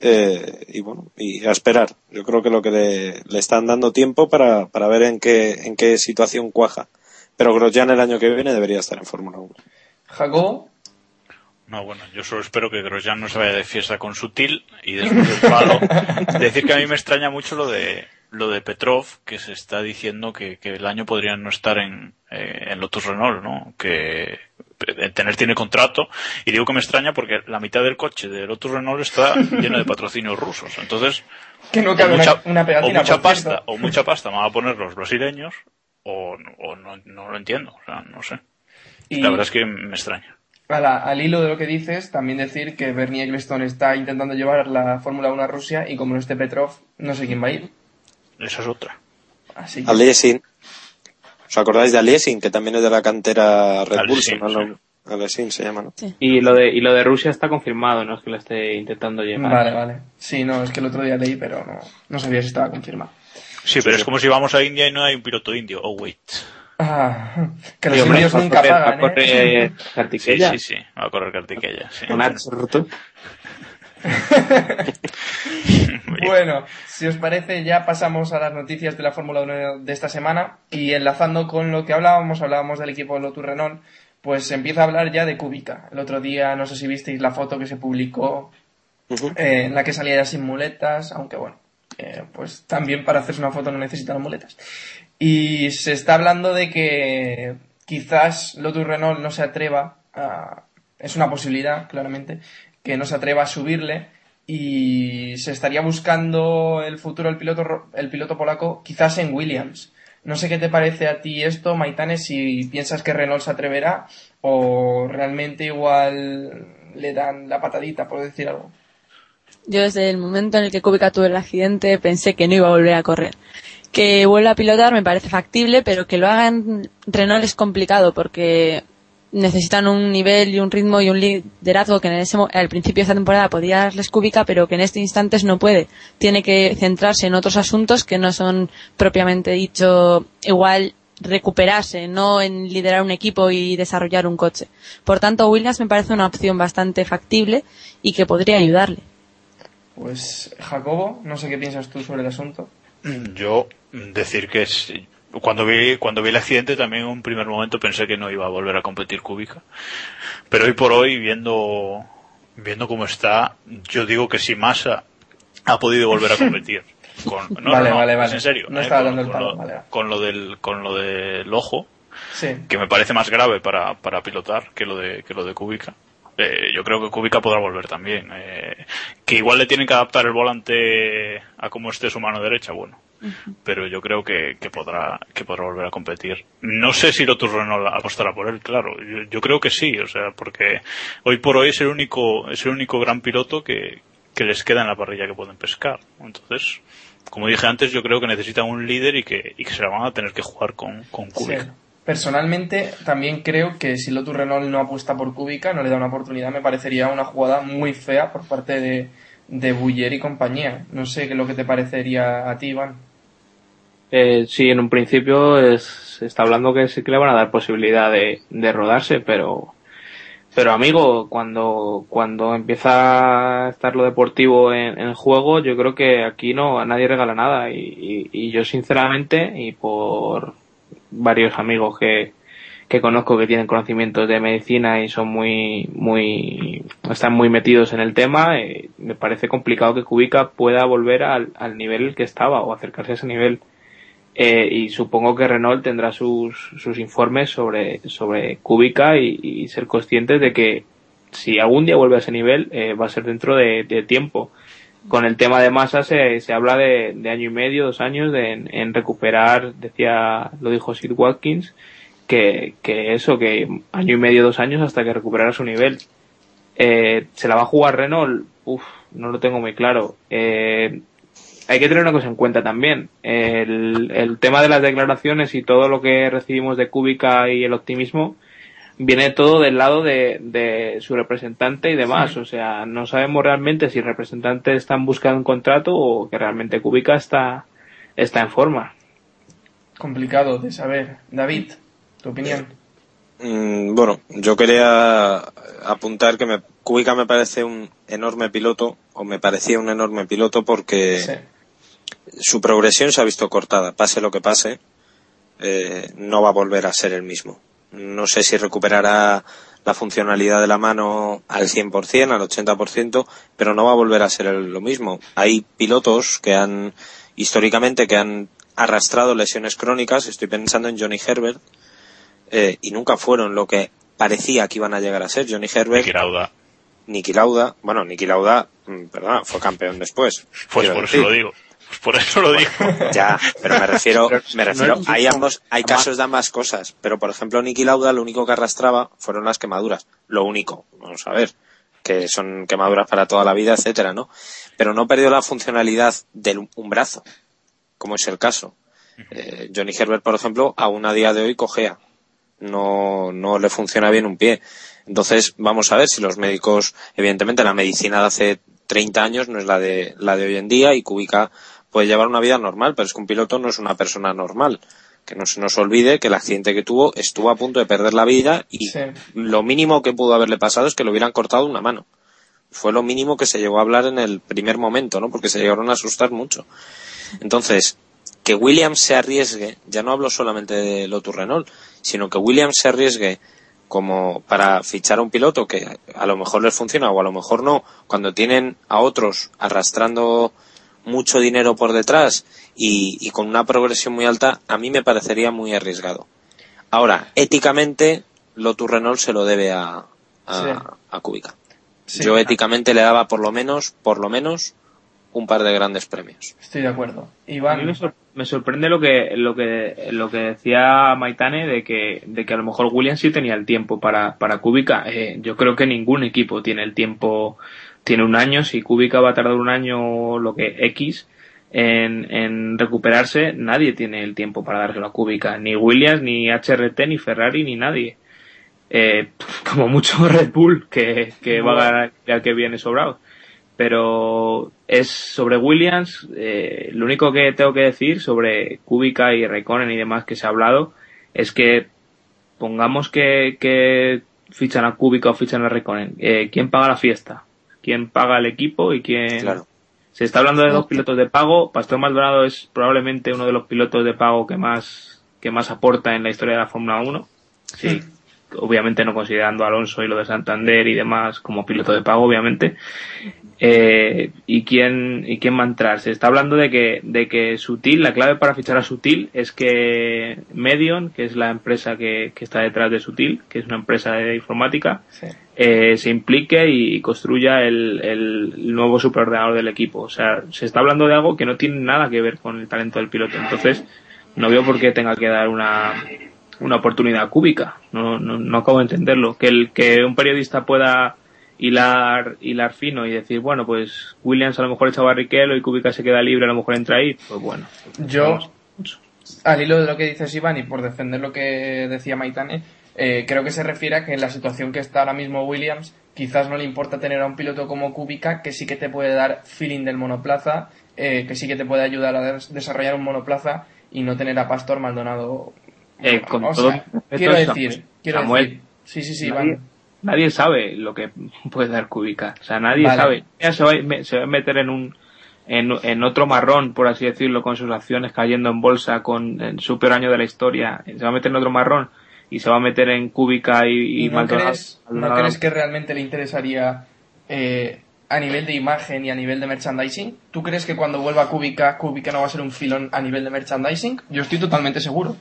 Eh, y bueno, y a esperar. Yo creo que lo que le, le están dando tiempo para, para ver en qué, en qué situación cuaja. Pero Grosjean el año que viene debería estar en Fórmula 1. Jacobo. No, bueno, yo solo espero que Grosjean no se vaya de fiesta con Sutil y después del palo. Decir que a mí me extraña mucho lo de lo de Petrov, que se está diciendo que, que el año podría no estar en, eh, en Lotus Renault, ¿no? Que eh, tener tiene contrato. Y digo que me extraña porque la mitad del coche de Lotus Renault está lleno de patrocinios rusos. Entonces, Que no o cabe mucha, una, una o mucha pasta, cierto. o mucha pasta van a poner los brasileños, o, o no, no lo entiendo, o sea, no sé. Y La verdad es que me extraña. A la- al hilo de lo que dices, también decir que Bernie Ecclestone está intentando llevar la Fórmula 1 a Rusia y como no esté Petrov, no sé quién va a ir. Esa es otra. Así que... Aliesin. ¿Os acordáis de Aliesin, que también es de la cantera Red Bull? Aliesin, si no, no- sí. Aliesin se llama, ¿no? Y lo de, y lo de Rusia está confirmado, no es que lo esté intentando llegar. Vale, vale. Sí, no, es que el otro día leí, pero no, no sabía si estaba confirmado. Sí, pero es como si vamos a India y no hay un piloto indio. Oh, wait. Ah, que los indios nunca correr- va a pagan, correr ¿eh? Sí, sí, sí. Va a correr Kartikeya, sí. Bueno, si os parece, ya pasamos a las noticias de la Fórmula 1 de esta semana y enlazando con lo que hablábamos, hablábamos del equipo Lotus Renault, pues se empieza a hablar ya de Kubica. El otro día, no sé si visteis la foto que se publicó eh, en la que salía ya sin muletas, aunque bueno, eh, pues también para hacerse una foto no necesitan muletas. Y se está hablando de que quizás Lotus Renault no se atreva a... Es una posibilidad, claramente, que no se atreva a subirle y se estaría buscando el futuro del piloto, el piloto polaco quizás en Williams. No sé qué te parece a ti esto, Maitane, si piensas que Renault se atreverá o realmente igual le dan la patadita, por decir algo. Yo desde el momento en el que Kubica tuvo el accidente pensé que no iba a volver a correr. Que vuelva a pilotar me parece factible, pero que lo hagan Renault es complicado porque necesitan un nivel y un ritmo y un liderazgo que en ese, al principio de esta temporada podía darles Kubica, pero que en este instante no puede. Tiene que centrarse en otros asuntos que no son propiamente dicho igual recuperarse, no en liderar un equipo y desarrollar un coche. Por tanto, Williams me parece una opción bastante factible y que podría ayudarle. Pues Jacobo, no sé qué piensas tú sobre el asunto. Yo decir que es, cuando vi cuando vi el accidente también en un primer momento pensé que no iba a volver a competir Kubica. Pero hoy por hoy viendo viendo cómo está, yo digo que si Massa ha podido volver a competir con no, Vale, no, no, vale, es vale. en serio, No eh, estaba con, dando el con palo, lo, vale, vale. con lo del con lo del ojo Sí. que me parece más grave para, para pilotar que lo de que lo de Kubica. Eh, yo creo que Kubica podrá volver también. Eh, que igual le tienen que adaptar el volante a cómo esté su mano derecha, bueno. Pero yo creo que, que podrá que podrá volver a competir. No sé si Lotus Renault apostará por él, claro. Yo, yo creo que sí, o sea, porque hoy por hoy es el único es el único gran piloto que, que les queda en la parrilla que pueden pescar. Entonces, como dije antes, yo creo que necesitan un líder y que, y que se la van a tener que jugar con, con Kubica. Sí. Personalmente, también creo que si Lotus Renault no apuesta por Kubica, no le da una oportunidad, me parecería una jugada muy fea por parte de, de Buller y compañía. No sé qué es lo que te parecería a ti, Iván. Eh, sí, en un principio se está hablando que sí que le van a dar posibilidad de, rodarse, pero Pero amigo, cuando, cuando empieza a estar lo deportivo en, en juego, yo creo que aquí no, a nadie regala nada. Y, y, y yo sinceramente, y por varios amigos que, que conozco que tienen conocimientos de medicina y son muy, muy, están muy metidos en el tema, eh, me parece complicado que Kubica pueda volver al, al nivel que estaba o acercarse a ese nivel. Eh, y supongo que Renault tendrá sus, sus informes sobre, sobre Kubica y, ser conscientes de que si algún día vuelve a ese nivel, eh, va a ser dentro de, de tiempo. Con el tema de masa se, se habla de, de año y medio, dos años, de, en, recuperar, decía, lo dijo Sid Watkins, que, que eso, que año y medio, dos años hasta que recuperara su nivel. Eh, ¿Se la va a jugar Renault? Uf, no lo tengo muy claro. Eh, hay que tener una cosa en cuenta también. El, el tema de las declaraciones y todo lo que recibimos de Kubica y el optimismo viene todo del lado de, de su representante y demás. Sí. O sea, no sabemos realmente si el representante está en busca de un contrato o que realmente Kubica está, está en forma. Complicado de saber. David, tu opinión. Mm, bueno, yo quería apuntar que me, Kubica me parece un enorme piloto, o me parecía un enorme piloto porque Sí. su progresión se ha visto cortada. Pase lo que pase, eh, no va a volver a ser el mismo. No sé si recuperará la funcionalidad de la mano al 100%, al 80%, pero no va a volver a ser lo mismo. Hay pilotos que han, históricamente, que han arrastrado lesiones crónicas, estoy pensando en Johnny Herbert, eh, y nunca fueron lo que parecía que iban a llegar a ser. Johnny Herbert, Niki Lauda. Niki Lauda, bueno, Niki Lauda, mm, perdona, fue campeón después. Pues por decir. eso lo digo. Pues por eso lo digo. Ya, pero me refiero, me refiero, hay ambos, hay Además- casos de ambas cosas. Pero por ejemplo, Niki Lauda lo único que arrastraba fueron las quemaduras. Lo único, vamos a ver, que son quemaduras para toda la vida, etcétera, ¿no? Pero no perdió la funcionalidad de un brazo, como es el caso. Eh, Johnny Herbert, por ejemplo, aún a día de hoy cojea. No, no le funciona bien un pie. Entonces, vamos a ver si los médicos, evidentemente la medicina de hace 30 años no es la de, la de hoy en día y Kubica puede llevar una vida normal, pero es que un piloto no es una persona normal. Que no se nos olvide que el accidente que tuvo estuvo a punto de perder la vida y Sí. lo mínimo que pudo haberle pasado es que le hubieran cortado una mano. Fue lo mínimo que se llegó a hablar en el primer momento, ¿no? Porque se llegaron a asustar mucho. Entonces, que Williams se arriesgue, ya no hablo solamente de Lotus Renault, sino que Williams se arriesgue como para fichar a un piloto que a lo mejor les funciona o a lo mejor no, cuando tienen a otros arrastrando mucho dinero por detrás y, y con una progresión muy alta, a mí me parecería muy arriesgado. Ahora, éticamente, Lotus Renault se lo debe a, a, Sí. a Kubica. Sí, Yo éticamente le daba por lo menos, por lo menos, un par de grandes premios. Estoy de acuerdo. A mí me, sor- me sorprende lo que, lo que, lo que decía Maitane de que, de que a lo mejor Williams sí tenía el tiempo para, para Kubica. Eh, yo creo que ningún equipo tiene el tiempo, tiene un año. Si Kubica va a tardar un año, lo que X, en, en recuperarse, nadie tiene el tiempo para dárselo a Kubica. Ni Williams, ni HRT, ni Ferrari, ni nadie. Eh, como mucho Red Bull, que, que va a ganar ya que viene sobrado pero es sobre Williams. Eh, lo único que tengo que decir sobre Kubica y Raikkonen y demás que se ha hablado es que pongamos que, que fichan a Kubica o fichan a Raikkonen. Eh, ¿Quién paga la fiesta? ¿Quién paga el equipo y quién? Claro. Se está hablando de dos pilotos de pago. Pastor Maldonado es probablemente uno de los pilotos de pago que más que más aporta en la historia de la Fórmula 1. Sí, obviamente no considerando a Alonso y lo de Santander y demás como piloto de pago, obviamente. Eh, ¿y quién y quién va a entrar? Se está hablando de que de que Sutil, la clave para fichar a Sutil es que Medion, que es la empresa que, que está detrás de Sutil, que es una empresa de informática, sí. Eh, se implique y construya el, el nuevo superordenador del equipo. O sea, se está hablando de algo que no tiene nada que ver con el talento del piloto. Entonces, no veo por qué tenga que dar una, una oportunidad cúbica. No, no, no acabo de entenderlo. Que el que un periodista pueda hilar, hilar fino y decir, bueno, pues Williams a lo mejor echa Barrichello y Kubica se queda libre, a lo mejor entra ahí, pues bueno. Yo, al hilo de lo que dices Iván y por defender lo que decía Maitane, eh, creo que se refiere a que en la situación que está ahora mismo Williams, quizás no le importa tener a un piloto como Kubica, que sí que te puede dar feeling del monoplaza, eh, que sí que te puede ayudar a des- desarrollar un monoplaza y no tener a Pastor Maldonado. Eh, con O todo sea, quiero Samuel- decir, quiero Samuel, decir, sí, sí, sí, nadie, nadie sabe lo que puede dar Kubica. O sea, nadie Vale. sabe. Ella se va, a- se va a meter en un en, en otro marrón, por así decirlo, con sus acciones cayendo en bolsa, con en su peor año de la historia. Se va a meter en otro marrón y se va a meter en Kubica y, y ¿Y no Maldonado- crees, no Maldonado. crees que realmente le interesaría eh, a nivel de imagen y a nivel de merchandising? ¿Tú crees que cuando vuelva Kubica, Kubica no va a ser un filón a nivel de merchandising? Yo estoy totalmente seguro.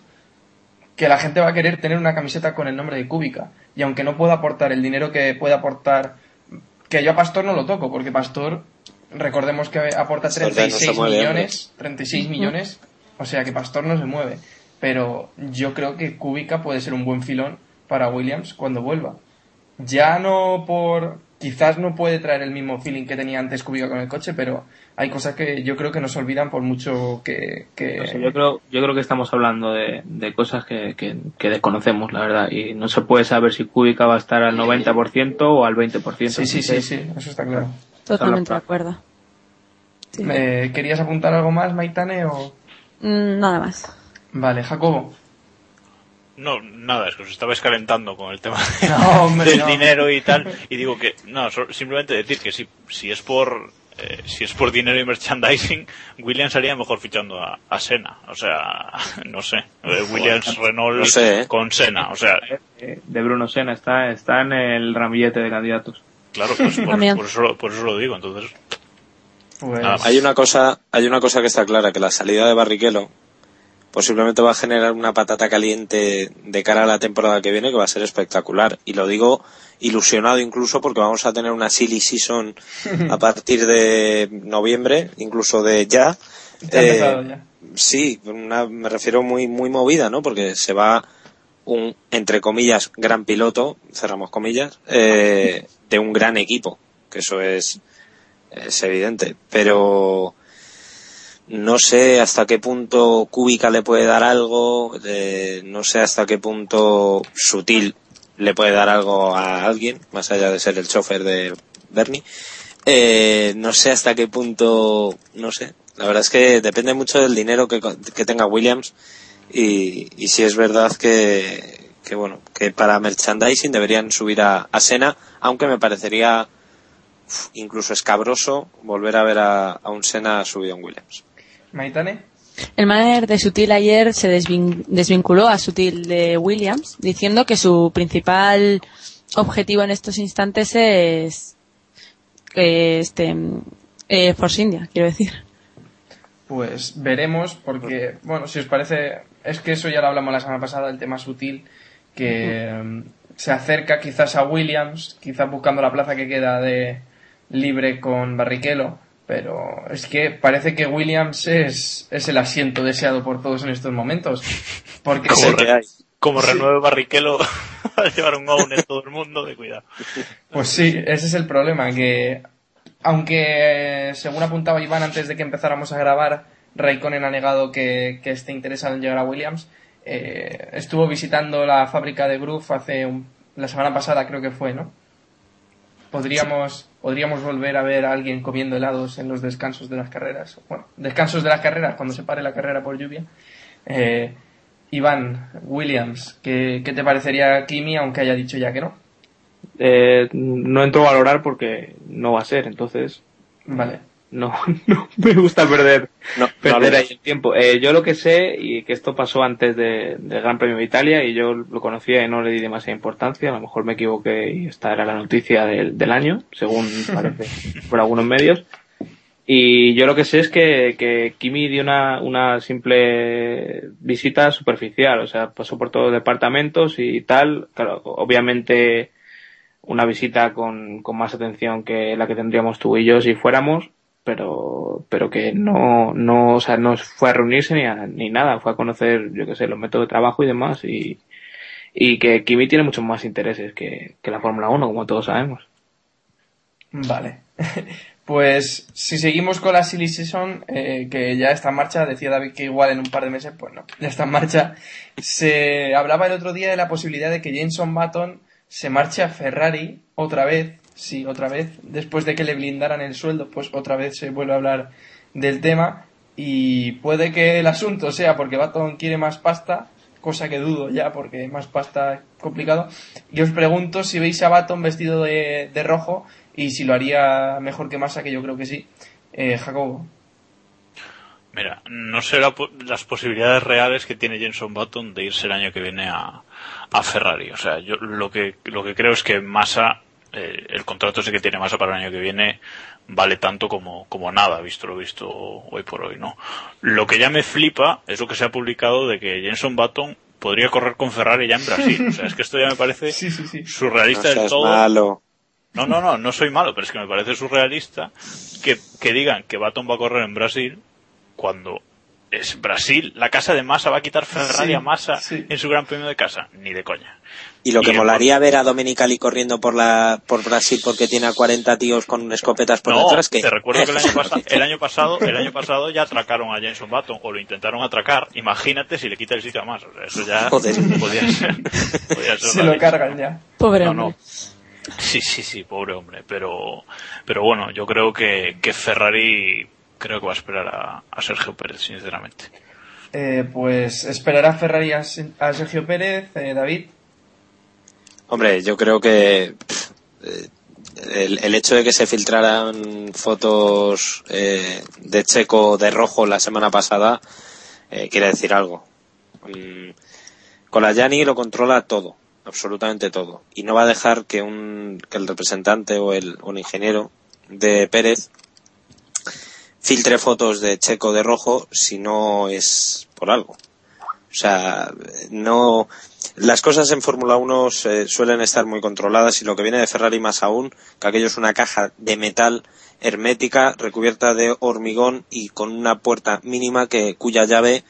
Que la gente va a querer tener una camiseta con el nombre de Kubica. Y aunque no pueda aportar el dinero que puede aportar, que yo a Pastor no lo toco, porque Pastor, recordemos que aporta Pastor ya no se 36 mueve, millones, 36 millones, o sea que Pastor no se mueve. Pero yo creo que Kubica puede ser un buen filón para Williams cuando vuelva. Ya no por. Quizás no puede traer el mismo feeling que tenía antes Kubica con el coche, pero hay cosas que yo creo que nos olvidan por mucho que. que- No sé, yo creo, yo creo que estamos hablando de, de cosas que, que, que desconocemos, la verdad, y no se puede saber si Kubica va a estar al 90% o al 20%. Sí, sí, sí, sí, eso está claro. Totalmente de acuerdo. Sí. Eh, ¿Querías apuntar algo más, Maitane? O... Mm, nada más. Vale, Jacobo. No, nada, es que os estabais calentando con el tema No, hombre, del no. dinero y tal. Y digo que, no, simplemente decir que si, si es por eh, si es por dinero y merchandising, Williams haría mejor fichando a, a Senna. O sea, no sé. Eh, Williams Renault No sé, ¿eh? con Senna. O sea, eh, de Bruno Senna está, está en el ramillete de candidatos. claro, pues por, por eso, lo- por eso lo digo. Entonces, Pues. Hay una cosa, hay una cosa que está clara, que la salida de Barrichello posiblemente va a generar una patata caliente de cara a la temporada que viene que va a ser espectacular. Y lo digo ilusionado incluso porque vamos a tener una silly season a partir de noviembre, incluso de ya. Eh, ya. Sí, una- me refiero muy muy movida, ¿no? Porque se va un, entre comillas, gran piloto, cerramos comillas, eh, de un gran equipo, que eso es, es evidente. Pero no sé hasta qué punto Kubica le puede dar algo, eh, no sé hasta qué punto Sutil le puede dar algo a alguien, más allá de ser el chofer de Bernie. Eh, no sé hasta qué punto, no sé. La verdad es que depende mucho del dinero que, que tenga Williams y, y si es verdad que, que bueno, que para merchandising deberían subir a, a Sena, aunque me parecería incluso escabroso volver a ver a, a un Sena subido en Williams. Maitane. El manager de Sutil ayer se desvin- desvinculó a Sutil de Williams, diciendo que su principal objetivo en estos instantes es eh, este eh, Force India, quiero decir. Pues veremos, porque, bueno, si os parece, es que eso ya lo hablamos la semana pasada, el tema sutil, que se acerca quizás a Williams, quizás buscando la plaza que queda de libre con Barrichello, pero es que parece que Williams es, es el asiento deseado por todos en estos momentos. Porque Como se- hay. como renueve Barrichello, va a llevar un owner todo el mundo, de cuidado. Pues sí, ese es el problema, que aunque según apuntaba Iván antes de que empezáramos a grabar, Raikkonen ha negado que, que esté interesado en llegar a Williams. Eh, estuvo visitando la fábrica de Groove hace un- la semana pasada, creo que fue, ¿no? Podríamos, podríamos volver a ver a alguien comiendo helados en los descansos de las carreras. Bueno, descansos de las carreras cuando se pare la carrera por lluvia. Eh, Iván, Williams, ¿qué, ¿qué te parecería Kimi, aunque haya dicho ya que no? Eh, no entro a valorar porque no va a ser, entonces Vale. No, no me gusta perder, No, perder ahí el tiempo. Eh, yo lo que sé, y que esto pasó antes de- del Gran Premio de Italia, y yo lo conocía y no le di demasiada importancia, a lo mejor me equivoqué y esta era la noticia del, del año, según parece por algunos medios. Y yo lo que sé es que, que Kimi dio una, una simple visita superficial, o sea, pasó por todos los departamentos y tal. Claro, obviamente una visita con, con más atención que la que tendríamos tú y yo si fuéramos, pero, pero que no, no, o sea, no fue a reunirse ni, a- ni nada, fue a conocer, yo qué sé, los métodos de trabajo y demás, y, y que Kimi tiene muchos más intereses que, que la Fórmula 1, como todos sabemos. Vale. Pues si seguimos con la Silly Season, eh, que ya está en marcha, decía David que igual en un par de meses, pues no, ya está en marcha. Se hablaba el otro día de la posibilidad de que Jenson Button se marche a Ferrari otra vez, sí, otra vez, después de que le blindaran el sueldo, pues otra vez se vuelve a hablar del tema y puede que el asunto sea porque Button quiere más pasta cosa que dudo ya porque más pasta es complicado. Y os pregunto si veis a Baton vestido de, rojo y si lo haría mejor que Massa, que yo creo que sí. Eh, Jacobo. Mira, no sé las posibilidades reales que tiene Jenson Button de irse el año que viene a, a Ferrari. O sea, yo lo que, lo que creo es que Massa, eh, el contrato ese que tiene Massa para el año que viene, vale tanto como, como nada, visto lo visto hoy por hoy, ¿no? Lo que ya me flipa es lo que se ha publicado de que Jenson Button podría correr con Ferrari ya en Brasil. O sea, es que esto ya me parece Sí, sí, sí. No surrealista del todo. malo. No, no, no, no soy malo, pero es que me parece surrealista que, que digan que Baton va a correr en Brasil cuando es Brasil, la casa de Massa va a quitar Ferrari Sí, a Massa sí. en su gran premio de casa. Ni de coña. Y lo que Y el- molaría ver a Domenicali corriendo por la por Brasil porque tiene a 40 tíos con escopetas por no, detrás que te recuerdo que el año, pasa- el año pasado, el año pasado ya atracaron a Jenson Button o lo intentaron atracar. Imagínate si le quita el sitio a Massa. O sea, eso ya Joder. podía ser. podía ser Se lo cargan ya. Pobre No, hombre. no. Sí, sí, sí, pobre hombre. Pero, pero bueno, yo creo que, que Ferrari creo que va a esperar a, a Sergio Pérez, sinceramente. Eh, pues esperará Ferrari a, a Sergio Pérez, eh, David. Hombre, yo creo que el, el hecho de que se filtraran fotos eh, de Checo de rojo la semana pasada eh, quiere decir algo. Mm, con la lo controla todo, absolutamente todo, y no va a dejar que un que el representante o el, el ingeniero de Pérez filtre fotos de Checo de rojo si no es por algo. O sea, no. Las cosas en Fórmula 1 se- suelen estar muy controladas y lo que viene de Ferrari más aún, que aquello es una caja de metal hermética recubierta de hormigón y con una puerta mínima que cuya llave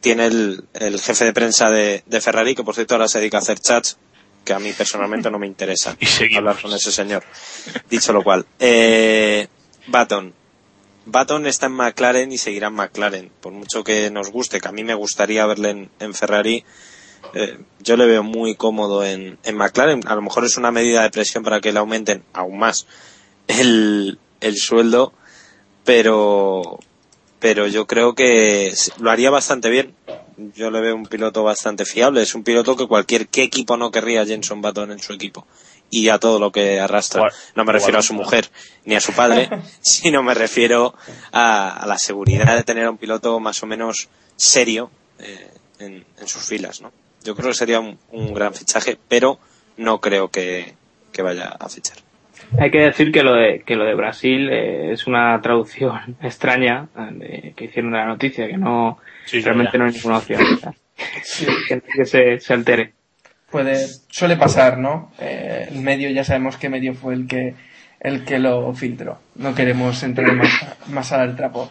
tiene el, el jefe de prensa de, de Ferrari, que por cierto ahora se dedica a hacer chats, que a mí personalmente no me interesa Y hablar con ese señor. Dicho lo cual, eh, Baton. Baton está en McLaren y seguirá en McLaren. Por mucho que nos guste, que a mí me gustaría verle en, Ferrari, eh, yo le veo muy cómodo en, en McLaren. A lo mejor es una medida de presión para que le aumenten aún más el, el sueldo, pero, pero yo creo que lo haría bastante bien. Yo le veo un piloto bastante fiable. Es un piloto que cualquier equipo no querría Jenson Button en su equipo. Y a todo lo que arrastra. No me refiero a su mujer ni a su padre, sino me refiero a, a la seguridad de tener a un piloto más o menos serio eh, en, en sus filas. ¿no? Yo creo que sería un, un gran fichaje, pero no creo que, que vaya a fichar. Hay que decir que lo de, que lo de Brasil eh, es una traducción extraña eh, que hicieron de la noticia, que no, Sí, realmente ya. no hay ninguna opción. Que se, se altere. Puede, suele pasar, ¿no? Eh, el medio, ya sabemos qué medio fue el que, el que lo filtró. No queremos entrar más, más al trapo.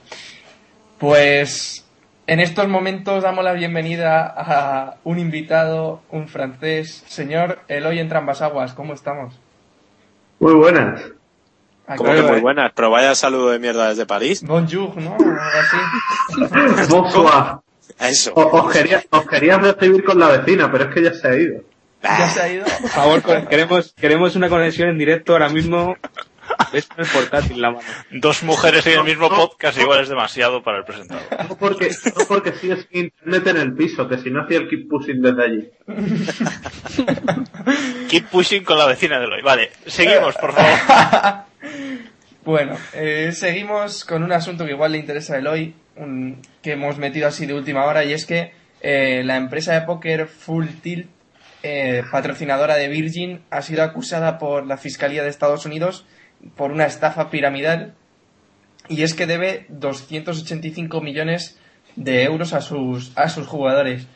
Pues, en estos momentos damos la bienvenida a un invitado, un francés, señor Eloy en Aguas. ¿Cómo estamos? Muy buenas. Como que muy buenas, pero vaya saludo de mierda desde París. Bonjour, ¿no? Algo así. Bonsoir. Eso. O- Os quería, os quería recibir con la vecina, pero es que ya se ha ido. ¿Ya se ha ido? Por favor, queremos, queremos una conexión en directo ahora mismo. Es el portátil la mano. Dos mujeres en el mismo podcast igual es demasiado para el presentador. No porque, no porque sí es internet en el piso, que si no hacía el keep pushing desde allí. Keep pushing con la vecina de Eloy. Vale, seguimos, por favor. Bueno, eh, seguimos con un asunto que igual le interesa a Eloy, un- que hemos metido así de última hora, y es que eh, la empresa de póker Full Tilt, eh, patrocinadora de Virgin, ha sido acusada por la Fiscalía de Estados Unidos por una estafa piramidal, y es que debe 285 millones de euros a sus, a sus jugadores.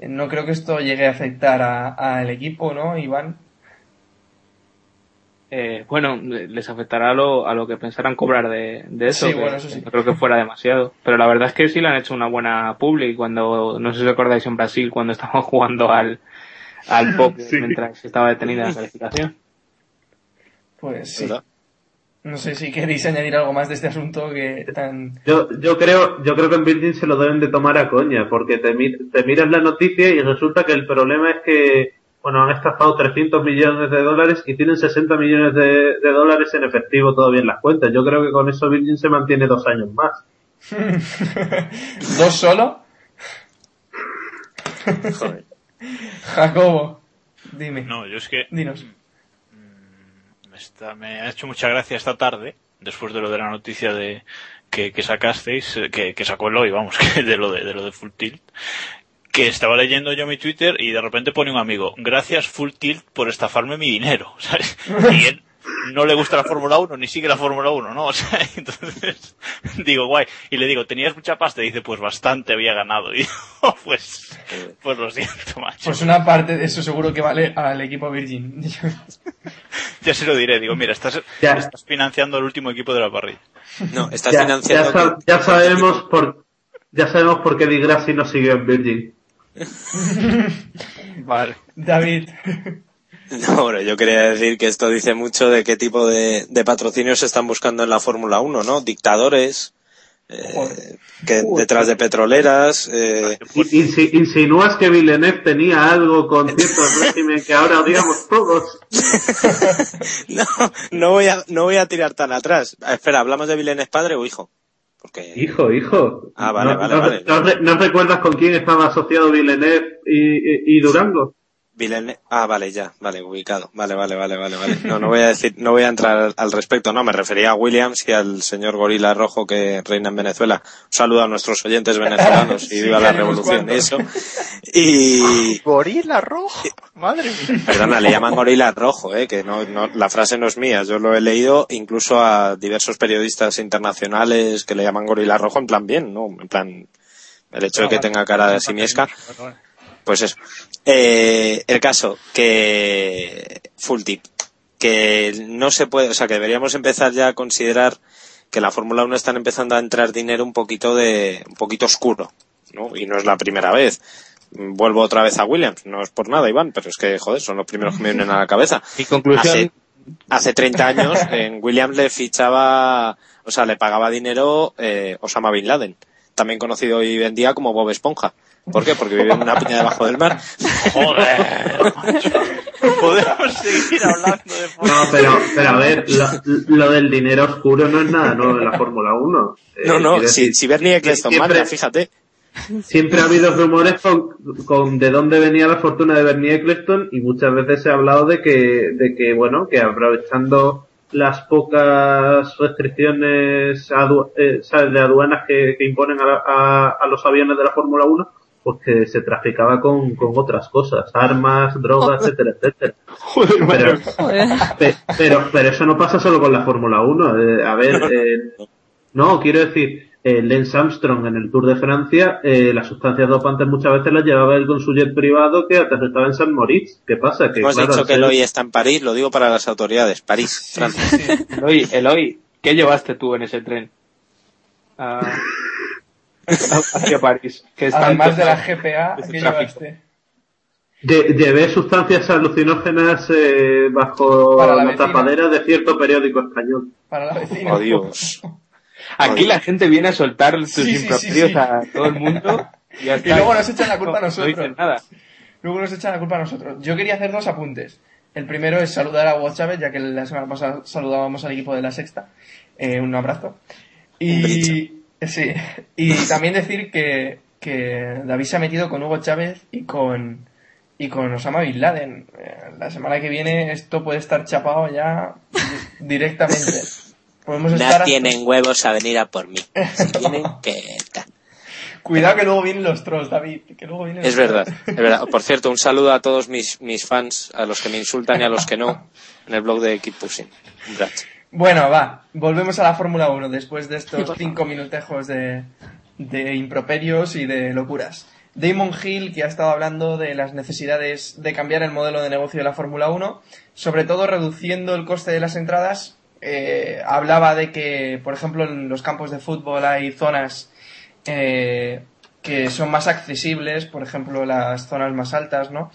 No creo que esto llegue a afectar a- al equipo, ¿no, Iván? Eh, bueno, les afectará a lo, a lo que pensaran cobrar de, de eso. Sí, que bueno, eso sí. No creo que fuera demasiado. Pero la verdad es que sí le han hecho una buena public cuando, no sé si os acordáis en Brasil, cuando estaban jugando al, al pop Sí. mientras estaba detenida la calificación. Pues sí. ¿Verdad? No sé si queréis añadir algo más de este asunto que tan... Yo, yo creo, yo creo que en Virgin se lo deben de tomar a coña, porque te, te miras la noticia y resulta que el problema es que, bueno, han estafado 300 millones de dólares y tienen 60 millones de, de dólares en efectivo todavía en las cuentas. Yo creo que con eso Virgin se mantiene dos años más. ¿Dos solo? Joder. Jacobo, dime. No, yo es que Dinos. me, está- me ha hecho mucha gracia esta tarde, después de lo de la noticia de que, que sacasteis, eh, que, que sacó Eloy, vamos, que de lo de, de lo de Full Tilt, que estaba leyendo yo mi Twitter y de repente pone un amigo, gracias Full Tilt por estafarme mi dinero, ¿sabes? Y él no le gusta la Fórmula 1 ni sigue la Fórmula 1, ¿no? O sea, entonces digo, guay. Y le digo, ¿tenías mucha pasta? Y dice, pues bastante había ganado. Y digo, pues, pues lo siento, macho. Pues una parte de eso seguro que vale al equipo Virgin. Ya se lo diré, digo, mira, estás, Ya. estás financiando el último equipo de la parrilla. No, estás Ya, financiando. ya ya sabemos por ya sabemos por qué Di Grassi no siguió en Virgin. Vale. David. No, bueno, yo quería decir que esto dice mucho de qué tipo de, de patrocinios se están buscando en la Fórmula 1, ¿no? Dictadores, eh, que detrás de petroleras, eh, insinúas que Villeneuve tenía algo con cierto régimen que ahora odiamos todos. no, no voy a, no voy a tirar tan atrás. Espera, ¿hablamos de Villeneuve padre o hijo? Porque, Hijo, hijo. Ah, vale, ¿No, vale, no- vale. ¿no, re- no recuerdas con quién estaba asociado Villeneuve y, y- y Durango? Villeneuve, ah, vale, ya, vale, ubicado. Vale, vale, vale, vale, vale. No, no voy a decir, no voy a entrar al, respecto, no, me refería a Williams y al señor Gorila Rojo que reina en Venezuela. Un saludo a nuestros oyentes venezolanos y viva la revolución y eso. Y, Gorila rojo. Madre mía. Perdona, le llaman gorila rojo, ¿eh? que no, no, la frase no es mía. Yo lo he leído incluso a diversos periodistas internacionales que le llaman gorila rojo en plan bien, ¿no? En plan, el hecho de que tenga cara de simiesca, pues eso. Eh, el caso, que, full tip, que no se puede, o sea, que deberíamos empezar ya a considerar que la Fórmula 1 están empezando a entrar dinero un poquito de, un poquito oscuro, ¿no? Y no es la primera vez. Vuelvo otra vez a Williams, no es por nada, Iván, pero es que, joder, son los primeros que me vienen a la cabeza. Mi conclusión, Hace, hace 30 años en Williams le fichaba, o sea, le pagaba dinero eh, Osama Bin Laden, también conocido hoy en día como Bob Esponja. ¿Por qué? Porque vive en una piña debajo del mar. Joder, macho. Podemos seguir hablando de No, pero, pero a ver, lo, lo del dinero oscuro no es nada nuevo en la Fórmula 1. Eh, No, no, si, Bernie Eccleston siempre- manda, fíjate. Siempre ha habido rumores con, con de dónde venía la fortuna de Bernie Eccleston y muchas veces se ha hablado de que, de que bueno, que aprovechando las pocas restricciones adu- eh, de aduanas que, que imponen a, a- a los aviones de la Fórmula 1, pues que se traficaba con, con otras cosas, armas, drogas, etcétera, etcétera. pero, pe- pero, pero eso no pasa solo con la Fórmula 1. eh, a ver, eh, no, quiero decir, eh, Lance Armstrong en el Tour de Francia, eh, las sustancias dopantes muchas veces las llevaba él con su jet privado que aterrizaba en San Moritz. ¿Qué pasa? Que, Hemos claro, dicho que ser- Eloy está en París, lo digo para las autoridades. París, Francia. Eloy, Eloy, ¿qué llevaste tú en ese tren? Ah, hacia París. Que es Además de la GPA, ¿qué llevaste? Lle- llevé sustancias alucinógenas eh, bajo Para la tapadera de cierto periódico español. Para la vecina. Oh, Dios. Aquí la gente viene a soltar sus Sí, sí, sí, improperios sí. a todo el mundo y, luego nos echan la culpa a No- nosotros. No dicen nada. Luego nos echan la culpa a nosotros. Yo quería hacer dos apuntes. El primero es saludar a Hugo Chávez, ya que la semana pasada saludábamos al equipo de la sexta. Eh, un abrazo. Y, sí. y también decir que, que David se ha metido con Hugo Chávez y con, y con Osama Bin Laden. Eh, La semana que viene esto puede estar chapado ya di- directamente. Podemos estar No hasta- tienen huevos a venir a por mí. Si tienen. Cuidado que luego vienen los trolls, David. Que luego vienen Es los verdad, es verdad. Por cierto, un saludo a todos mis, mis fans, a los que me insultan y a los que no, en el blog de Keep Pushing. Un abrazo. Bueno, va, volvemos a la Fórmula 1 después de estos cinco minutejos de, de improperios y de locuras. Damon Hill, que ha estado hablando de las necesidades de cambiar el modelo de negocio de la Fórmula 1, sobre todo reduciendo el coste de las entradas, eh, hablaba de que, por ejemplo, en los campos de fútbol hay zonas eh, que son más accesibles, por ejemplo, las zonas más altas, ¿no?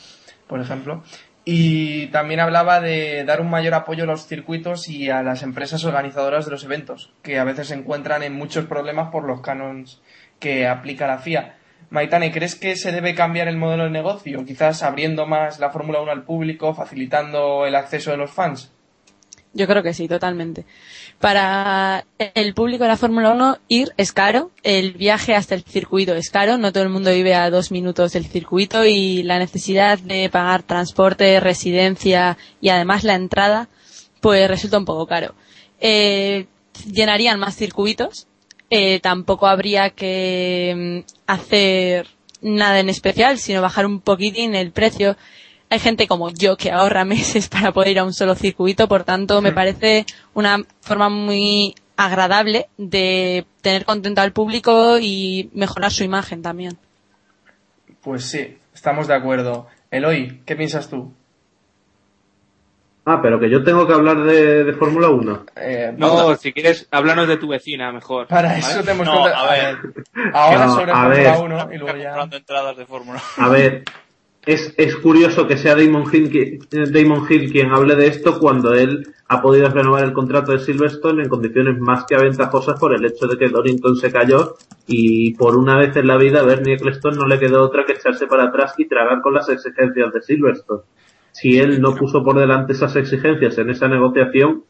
Por ejemplo. Y también hablaba de dar un mayor apoyo a los circuitos y a las empresas organizadoras de los eventos, que a veces se encuentran en muchos problemas por los canons que aplica la FIA. Maitane, ¿crees que se debe cambiar el modelo de negocio? Quizás abriendo más la Fórmula 1 al público, facilitando el acceso de los fans. Yo creo que sí, totalmente. Para el público de la Fórmula 1, ir es caro, el viaje hasta el circuito es caro, no todo el mundo vive a dos minutos del circuito y la necesidad de pagar transporte, residencia y además la entrada, pues resulta un poco caro. Eh, llenarían más circuitos, eh, tampoco habría que mm, hacer nada en especial, sino bajar un poquitín el precio hay gente como yo que ahorra meses para poder ir a un solo circuito, por tanto me parece una forma muy agradable de tener contento al público y mejorar su imagen también. Pues sí, estamos de acuerdo. Eloy, ¿qué piensas tú? Ah, pero que yo tengo que hablar de, de Fórmula 1. Eh, No, si quieres, háblanos de tu vecina mejor. para ¿vale? eso te hemos No, contado- a ver. Ahora No, sobre Fórmula ver. 1 y luego ya. entradas de Fórmula A ver, es, es curioso que sea Damon Hill, Damon Hill quien hable de esto cuando él ha podido renovar el contrato de Silverstone en condiciones más que aventajosas por el hecho de que Dorrington se cayó y por una vez en la vida a Bernie Ecclestone no le quedó otra que echarse para atrás y tragar con las exigencias de Silverstone. Si él no puso por delante esas exigencias en esa negociación,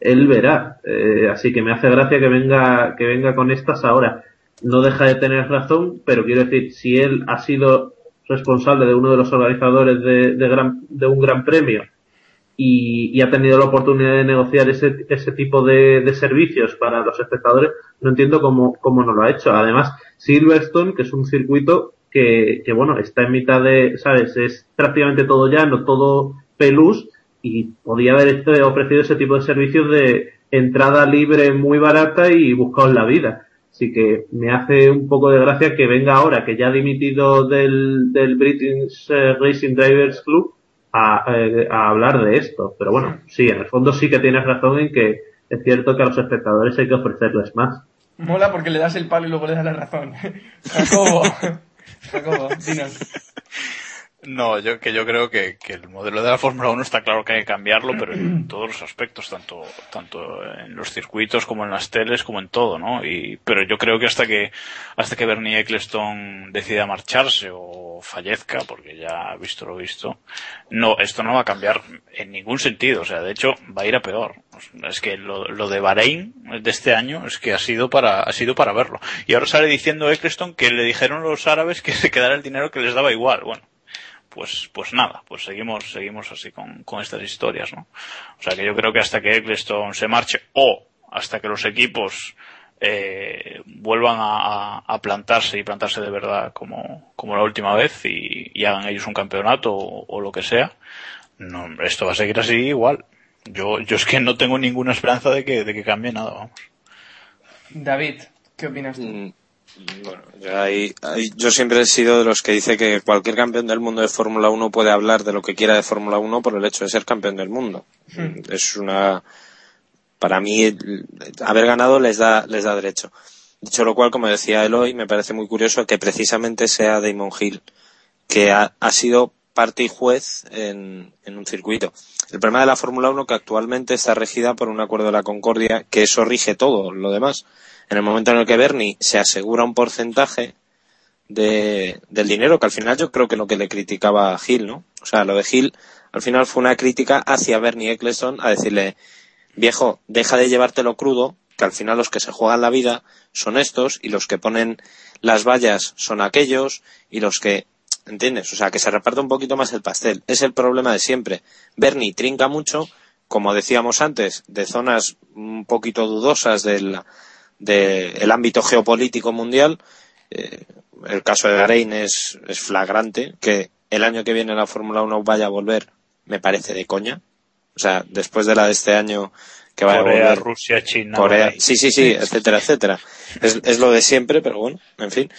él verá. Eh, así que me hace gracia que venga, que venga con estas ahora. No deja de tener razón, pero quiero decir, si él ha sido responsable de uno de los organizadores de, de, gran- de un gran premio y, y ha tenido la oportunidad de negociar ese, ese tipo de, servicios para los espectadores, no entiendo cómo, cómo no lo ha hecho. Además, Silverstone, que es un circuito que, que bueno, está en mitad de, ¿sabes? Es prácticamente todo llano, todo pelús y podía haber ofrecido ese tipo de servicios de entrada libre muy barata y buscaos la vida. Así que me hace un poco de gracia que venga ahora, que ya ha dimitido del, del British eh, Racing Drivers Club, a, eh, a hablar de esto. Pero bueno, sí, en el fondo sí que tienes razón en que es cierto que a los espectadores hay que ofrecerles más. Mola porque le das el palo y luego le das la razón. Jacobo, Jacobo, dinos. No, yo que yo creo que, que el modelo de la Fórmula 1 está claro que hay que cambiarlo, pero en todos los aspectos, tanto tanto en los circuitos como en las teles, como en todo, ¿no? Y pero yo creo que hasta que hasta que Bernie Ecclestone decida marcharse o fallezca, porque ya ha visto lo visto, no esto no va a cambiar en ningún sentido, o sea, de hecho va a ir a peor. Es que lo, lo de Bahrein de este año es que ha sido para ha sido para verlo. Y ahora sale diciendo Ecclestone que le dijeron los árabes que se quedara el dinero que les daba igual. Bueno, pues, pues nada, pues seguimos, seguimos así con, con estas historias, ¿no? O sea que yo creo que hasta que Ecclestone se marche o hasta que los equipos eh, vuelvan a, a- a plantarse y plantarse de verdad como, como la última vez y, y hagan ellos un campeonato o, o lo que sea, no, esto va a seguir así igual. Yo, yo es que no tengo ninguna esperanza de que, de que cambie nada, vamos. David, ¿qué opinas tú? Bueno, yo, ahí- ahí- yo siempre he sido de los que dice que cualquier campeón del mundo de Fórmula 1 puede hablar de lo que quiera de Fórmula 1 por el hecho de ser campeón del mundo. Hmm. Es una, para mí, haber ganado les da, les da derecho. Dicho lo cual, como decía Eloy, me parece muy curioso que precisamente sea Damon Hill, que ha, ha sido parte y juez en, en un circuito. El problema de la Fórmula 1 que actualmente está regida por un acuerdo de la Concordia, que eso rige todo lo demás. En el momento en el que Bernie se asegura un porcentaje de, del dinero, que al final yo creo que lo que le criticaba a Hill, ¿no? O sea, lo de Hill al final fue una crítica hacia Bernie Ecclestone a decirle, viejo, deja de llevártelo crudo, que al final los que se juegan la vida son estos y los que ponen las vallas son aquellos y los que, ¿entiendes? O sea, que se reparte un poquito más el pastel. Es el problema de siempre. Bernie trinca mucho, como decíamos antes, de zonas un poquito dudosas del, del ámbito geopolítico mundial. Eh, el caso de Bahrein es, es flagrante, que el año que viene la Fórmula 1 vaya a volver, me parece de coña. O sea, después de la de este año que vaya a Corea, volver. Rusia, China, Corea, sí, sí, sí, etcétera, etcétera. Es, es lo de siempre, pero bueno, en fin.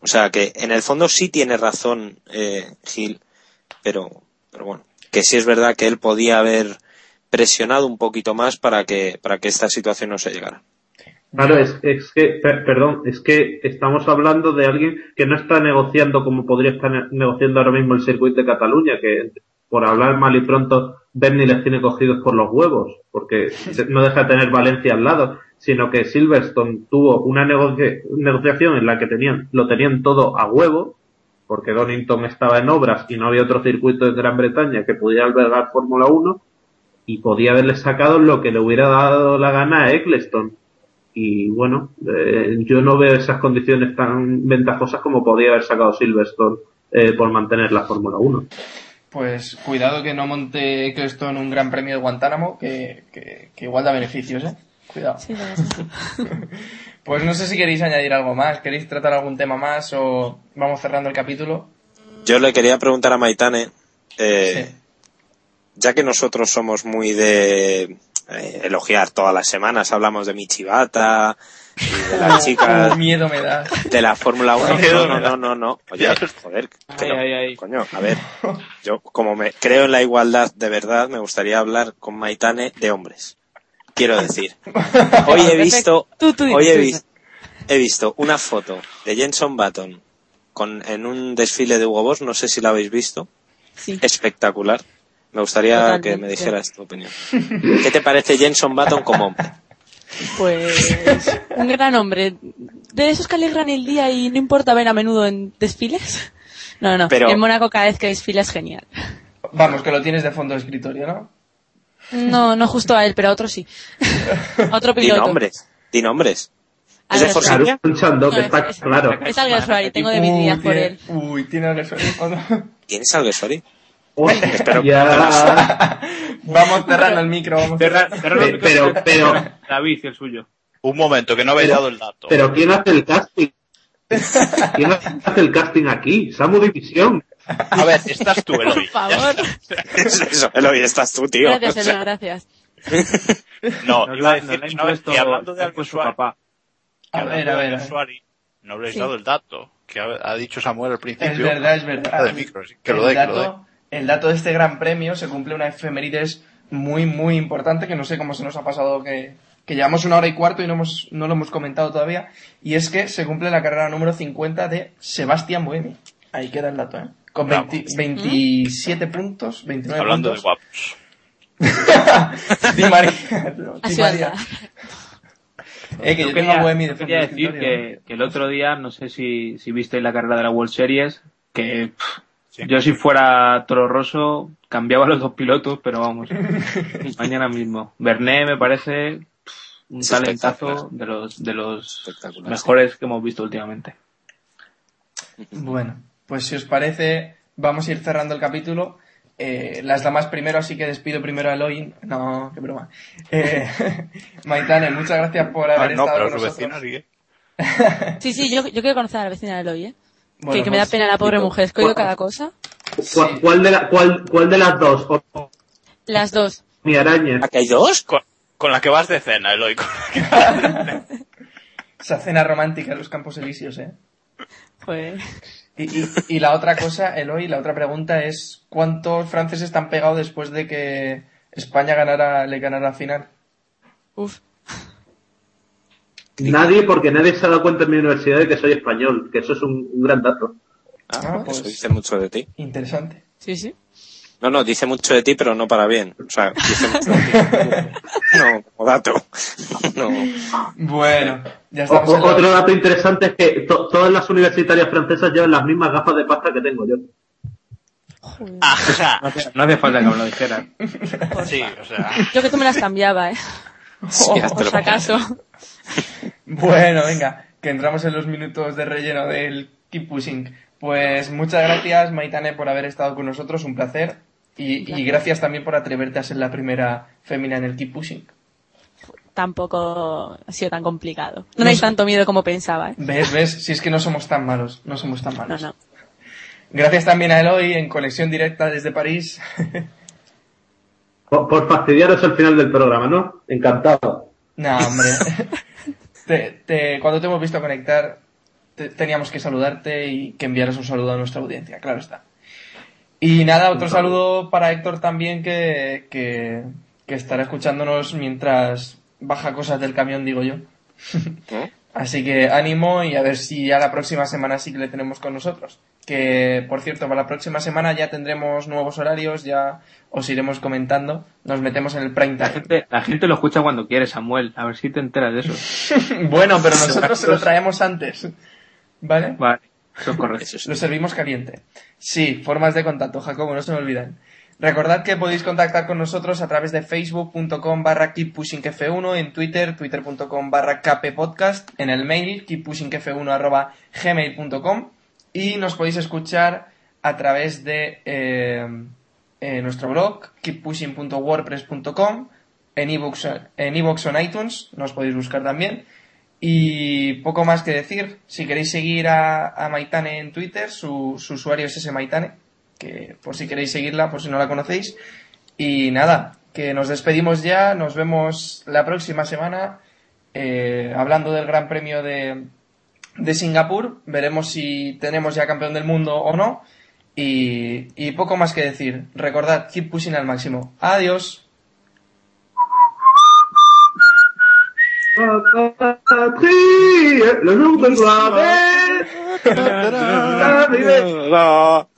O sea, que en el fondo sí tiene razón eh, Gil, pero, pero bueno, que sí es verdad que él podía haber presionado un poquito más para que, para que esta situación no se llegara. Claro, es, es que, per- perdón, es que estamos hablando de alguien que no está negociando como podría estar ne- negociando ahora mismo el circuito de Cataluña, que por hablar mal y pronto Bernie les tiene cogidos por los huevos, porque no deja de tener Valencia al lado, sino que Silverstone tuvo una negocia- negociación en la que tenían, lo tenían todo a huevo, porque Donington estaba en obras y no había otro circuito en Gran Bretaña que pudiera albergar Fórmula 1, y podía haberle sacado lo que le hubiera dado la gana a Eccleston. Y bueno, eh, yo no veo esas condiciones tan ventajosas como podía haber sacado Silverstone eh, por mantener la Fórmula 1. Pues cuidado que no monte Eccleston un gran premio de Guantánamo, que, que, que igual da beneficios, ¿eh? Cuidado. Sí. Pues no sé si queréis añadir algo más, queréis tratar algún tema más o vamos cerrando el capítulo. Yo le quería preguntar a Maitane, eh, Sí. ya que nosotros somos muy de eh, elogiar todas las semanas, hablamos de Michibata las chicas miedo me da. de la Fórmula 1. Miedo No, no, no, no, no. Oye, joder, pero, Ay, ay, ay. coño, a ver, yo como me creo en la igualdad de verdad, me gustaría hablar con Maitane de hombres. Quiero decir, hoy he visto, Tú, tú, hoy tú, he visto, he visto una foto de Jenson Button con, en un desfile de Hugo Boss, no sé si la habéis visto, Sí. espectacular. Me gustaría Totalmente. que me dijeras tu opinión. ¿Qué te parece Jenson Button como hombre? Pues un gran hombre. De esos que alegran el día y no importa ver a menudo en desfiles. No, no. Pero- En Mónaco cada vez que desfila es genial. Vamos, que lo tienes de fondo de escritorio, ¿no? No, no justo a él, pero a otro sí. A otro Di piloto. nombres, di nombres. A ¿Es de Chandok, No, es- está es- claro. Es alguien Ferrari, tengo debilidad por él. Uy, tiene algo de fondo. ¿Tienes algo, Sorry? Hostia, ya. Vamos cerrando el micro, vamos Cerra- cerrando. cerra los Pe- pero- pero- David el suyo. Un momento, que no habéis dado el dato. Pero ¿quién hace el casting? ¿Quién hace el casting aquí? Samu División. A ver, estás tú, Eloy. Por favor. Es eso, Eloy, estás tú, tío. Gracias, O sea, Elena, gracias. No, Nos iba a decir no, impuesto, que hablando de papá. A ver, a ver. no habréis Sí. dado el dato que ha, ha dicho Samuel al principio. Es verdad, es verdad. de micro, que lo el, dé, que lo dé. El dato de este gran premio se cumple una efemérides muy, muy importante que no sé cómo se nos ha pasado que, que llevamos una hora y cuarto y no, hemos, no lo hemos comentado todavía. Y es que se cumple la carrera número 50 de Sebastián Buemi. Ahí queda el dato, ¿eh? Con Bravo. 20 27 puntos, 29 Hablando de puntos. guapos. Di María. Di María. Eh, que yo, Yo tengo a quería, Buemi de yo quería de decir que, que el otro día, no sé si, si viste la carrera de la World Series, que pff, Sí. yo si fuera Toro Rosso cambiaba los dos pilotos, pero vamos, mañana mismo. Bernet me parece un Es talentazo de los, de los mejores que hemos visto últimamente. Bueno, pues si os parece, vamos a ir cerrando el capítulo. Eh, las damas primero, así que despido primero a Eloy. No, qué broma. Eh, Maitane, muchas gracias por haber Ah, no, estado pero con su nosotros. vecina sigue. Sí, sí, yo, yo quiero conocer a la vecina de Eloy, ¿eh? Bueno, que, que me da pues, pena la pobre mujer. Es que oigo cada cosa. ¿Cuál, cuál de la- cuál, cuál de las dos? Las dos. Mi araña. ¿Aquí hay dos? Con, con la que vas de cena, Eloy. con la que. Esa cena romántica en los Campos Elíseos, ¿eh? Pues. Y, y, y la otra cosa, Eloy, la otra pregunta es ¿cuántos franceses están pegados después de que España ganara, le ganara la final? Uf. Nadie, porque nadie se ha dado cuenta en mi universidad de que soy español, que eso es un, un gran dato. Ah, pues Eso dice mucho de ti. interesante. Sí, sí. No, no, dice mucho de ti, pero no para bien. O sea, dice mucho de ti. No, como dato. No. Bueno, ya O- o- la- otro dato interesante es que to- todas las universitarias francesas llevan las mismas gafas de pasta que tengo yo. Ajá. No hace, no hace falta que me lo dijeras. Sí, o sea. Yo que tú me las cambiaba, ¿eh? Sí, ya te Por si acaso. Bueno, venga, que entramos en los minutos de relleno del Keep Pushing. Pues muchas gracias, Maitane, por haber estado con nosotros, un placer. Y, y gracias también por atreverte a ser la primera fémina en el Keep Pushing. Tampoco ha sido tan complicado. No dais tanto miedo como pensaba, ¿eh? ¿Ves, ves? Si es que no somos tan malos, no somos tan No, malos. no. Gracias también a Eloy en conexión directa desde París. Por, por fastidiaros el final del programa, ¿no? Encantado. no, hombre. Te- te- cuando te hemos visto conectar, te- teníamos que saludarte y que enviaras un saludo a nuestra audiencia, claro está. Y nada, otro saludo para Héctor también que, que, que estará escuchándonos mientras baja cosas del camión, digo yo. ¿Eh? Así que ánimo y a ver si ya la próxima semana sí que le tenemos con nosotros. Que, por cierto, para la próxima semana ya tendremos nuevos horarios, ya os iremos comentando. Nos metemos en el prime La time. gente, la gente lo escucha cuando quiere, Samuel. A ver si te enteras de eso. bueno, pero nosotros se lo traemos antes. ¿Vale? Vale, eso es correcto. Lo servimos caliente. Sí, formas de contacto, Jacobo, no se me olvidan. Recordad que podéis contactar con nosotros a través de facebook.com barra keeppushingf1, en Twitter, twitter.com barra kppodcast, en el mail keeppushingf1 arroba gmail.com y nos podéis escuchar a través de eh, eh, nuestro blog keeppushing.wordpress.com, en ebooks en o en iTunes, nos podéis buscar también. Y poco más que decir. Si queréis seguir a, a Maitane en Twitter, su, su usuario es ese Maitane, que por si queréis seguirla, por si no la conocéis. Y nada, que nos despedimos ya, nos vemos la próxima semana eh, hablando del Gran Premio de, de Singapur. Veremos si tenemos ya campeón del mundo o no. Y, y poco más que decir. Recordad, keep pushing al máximo. Adiós.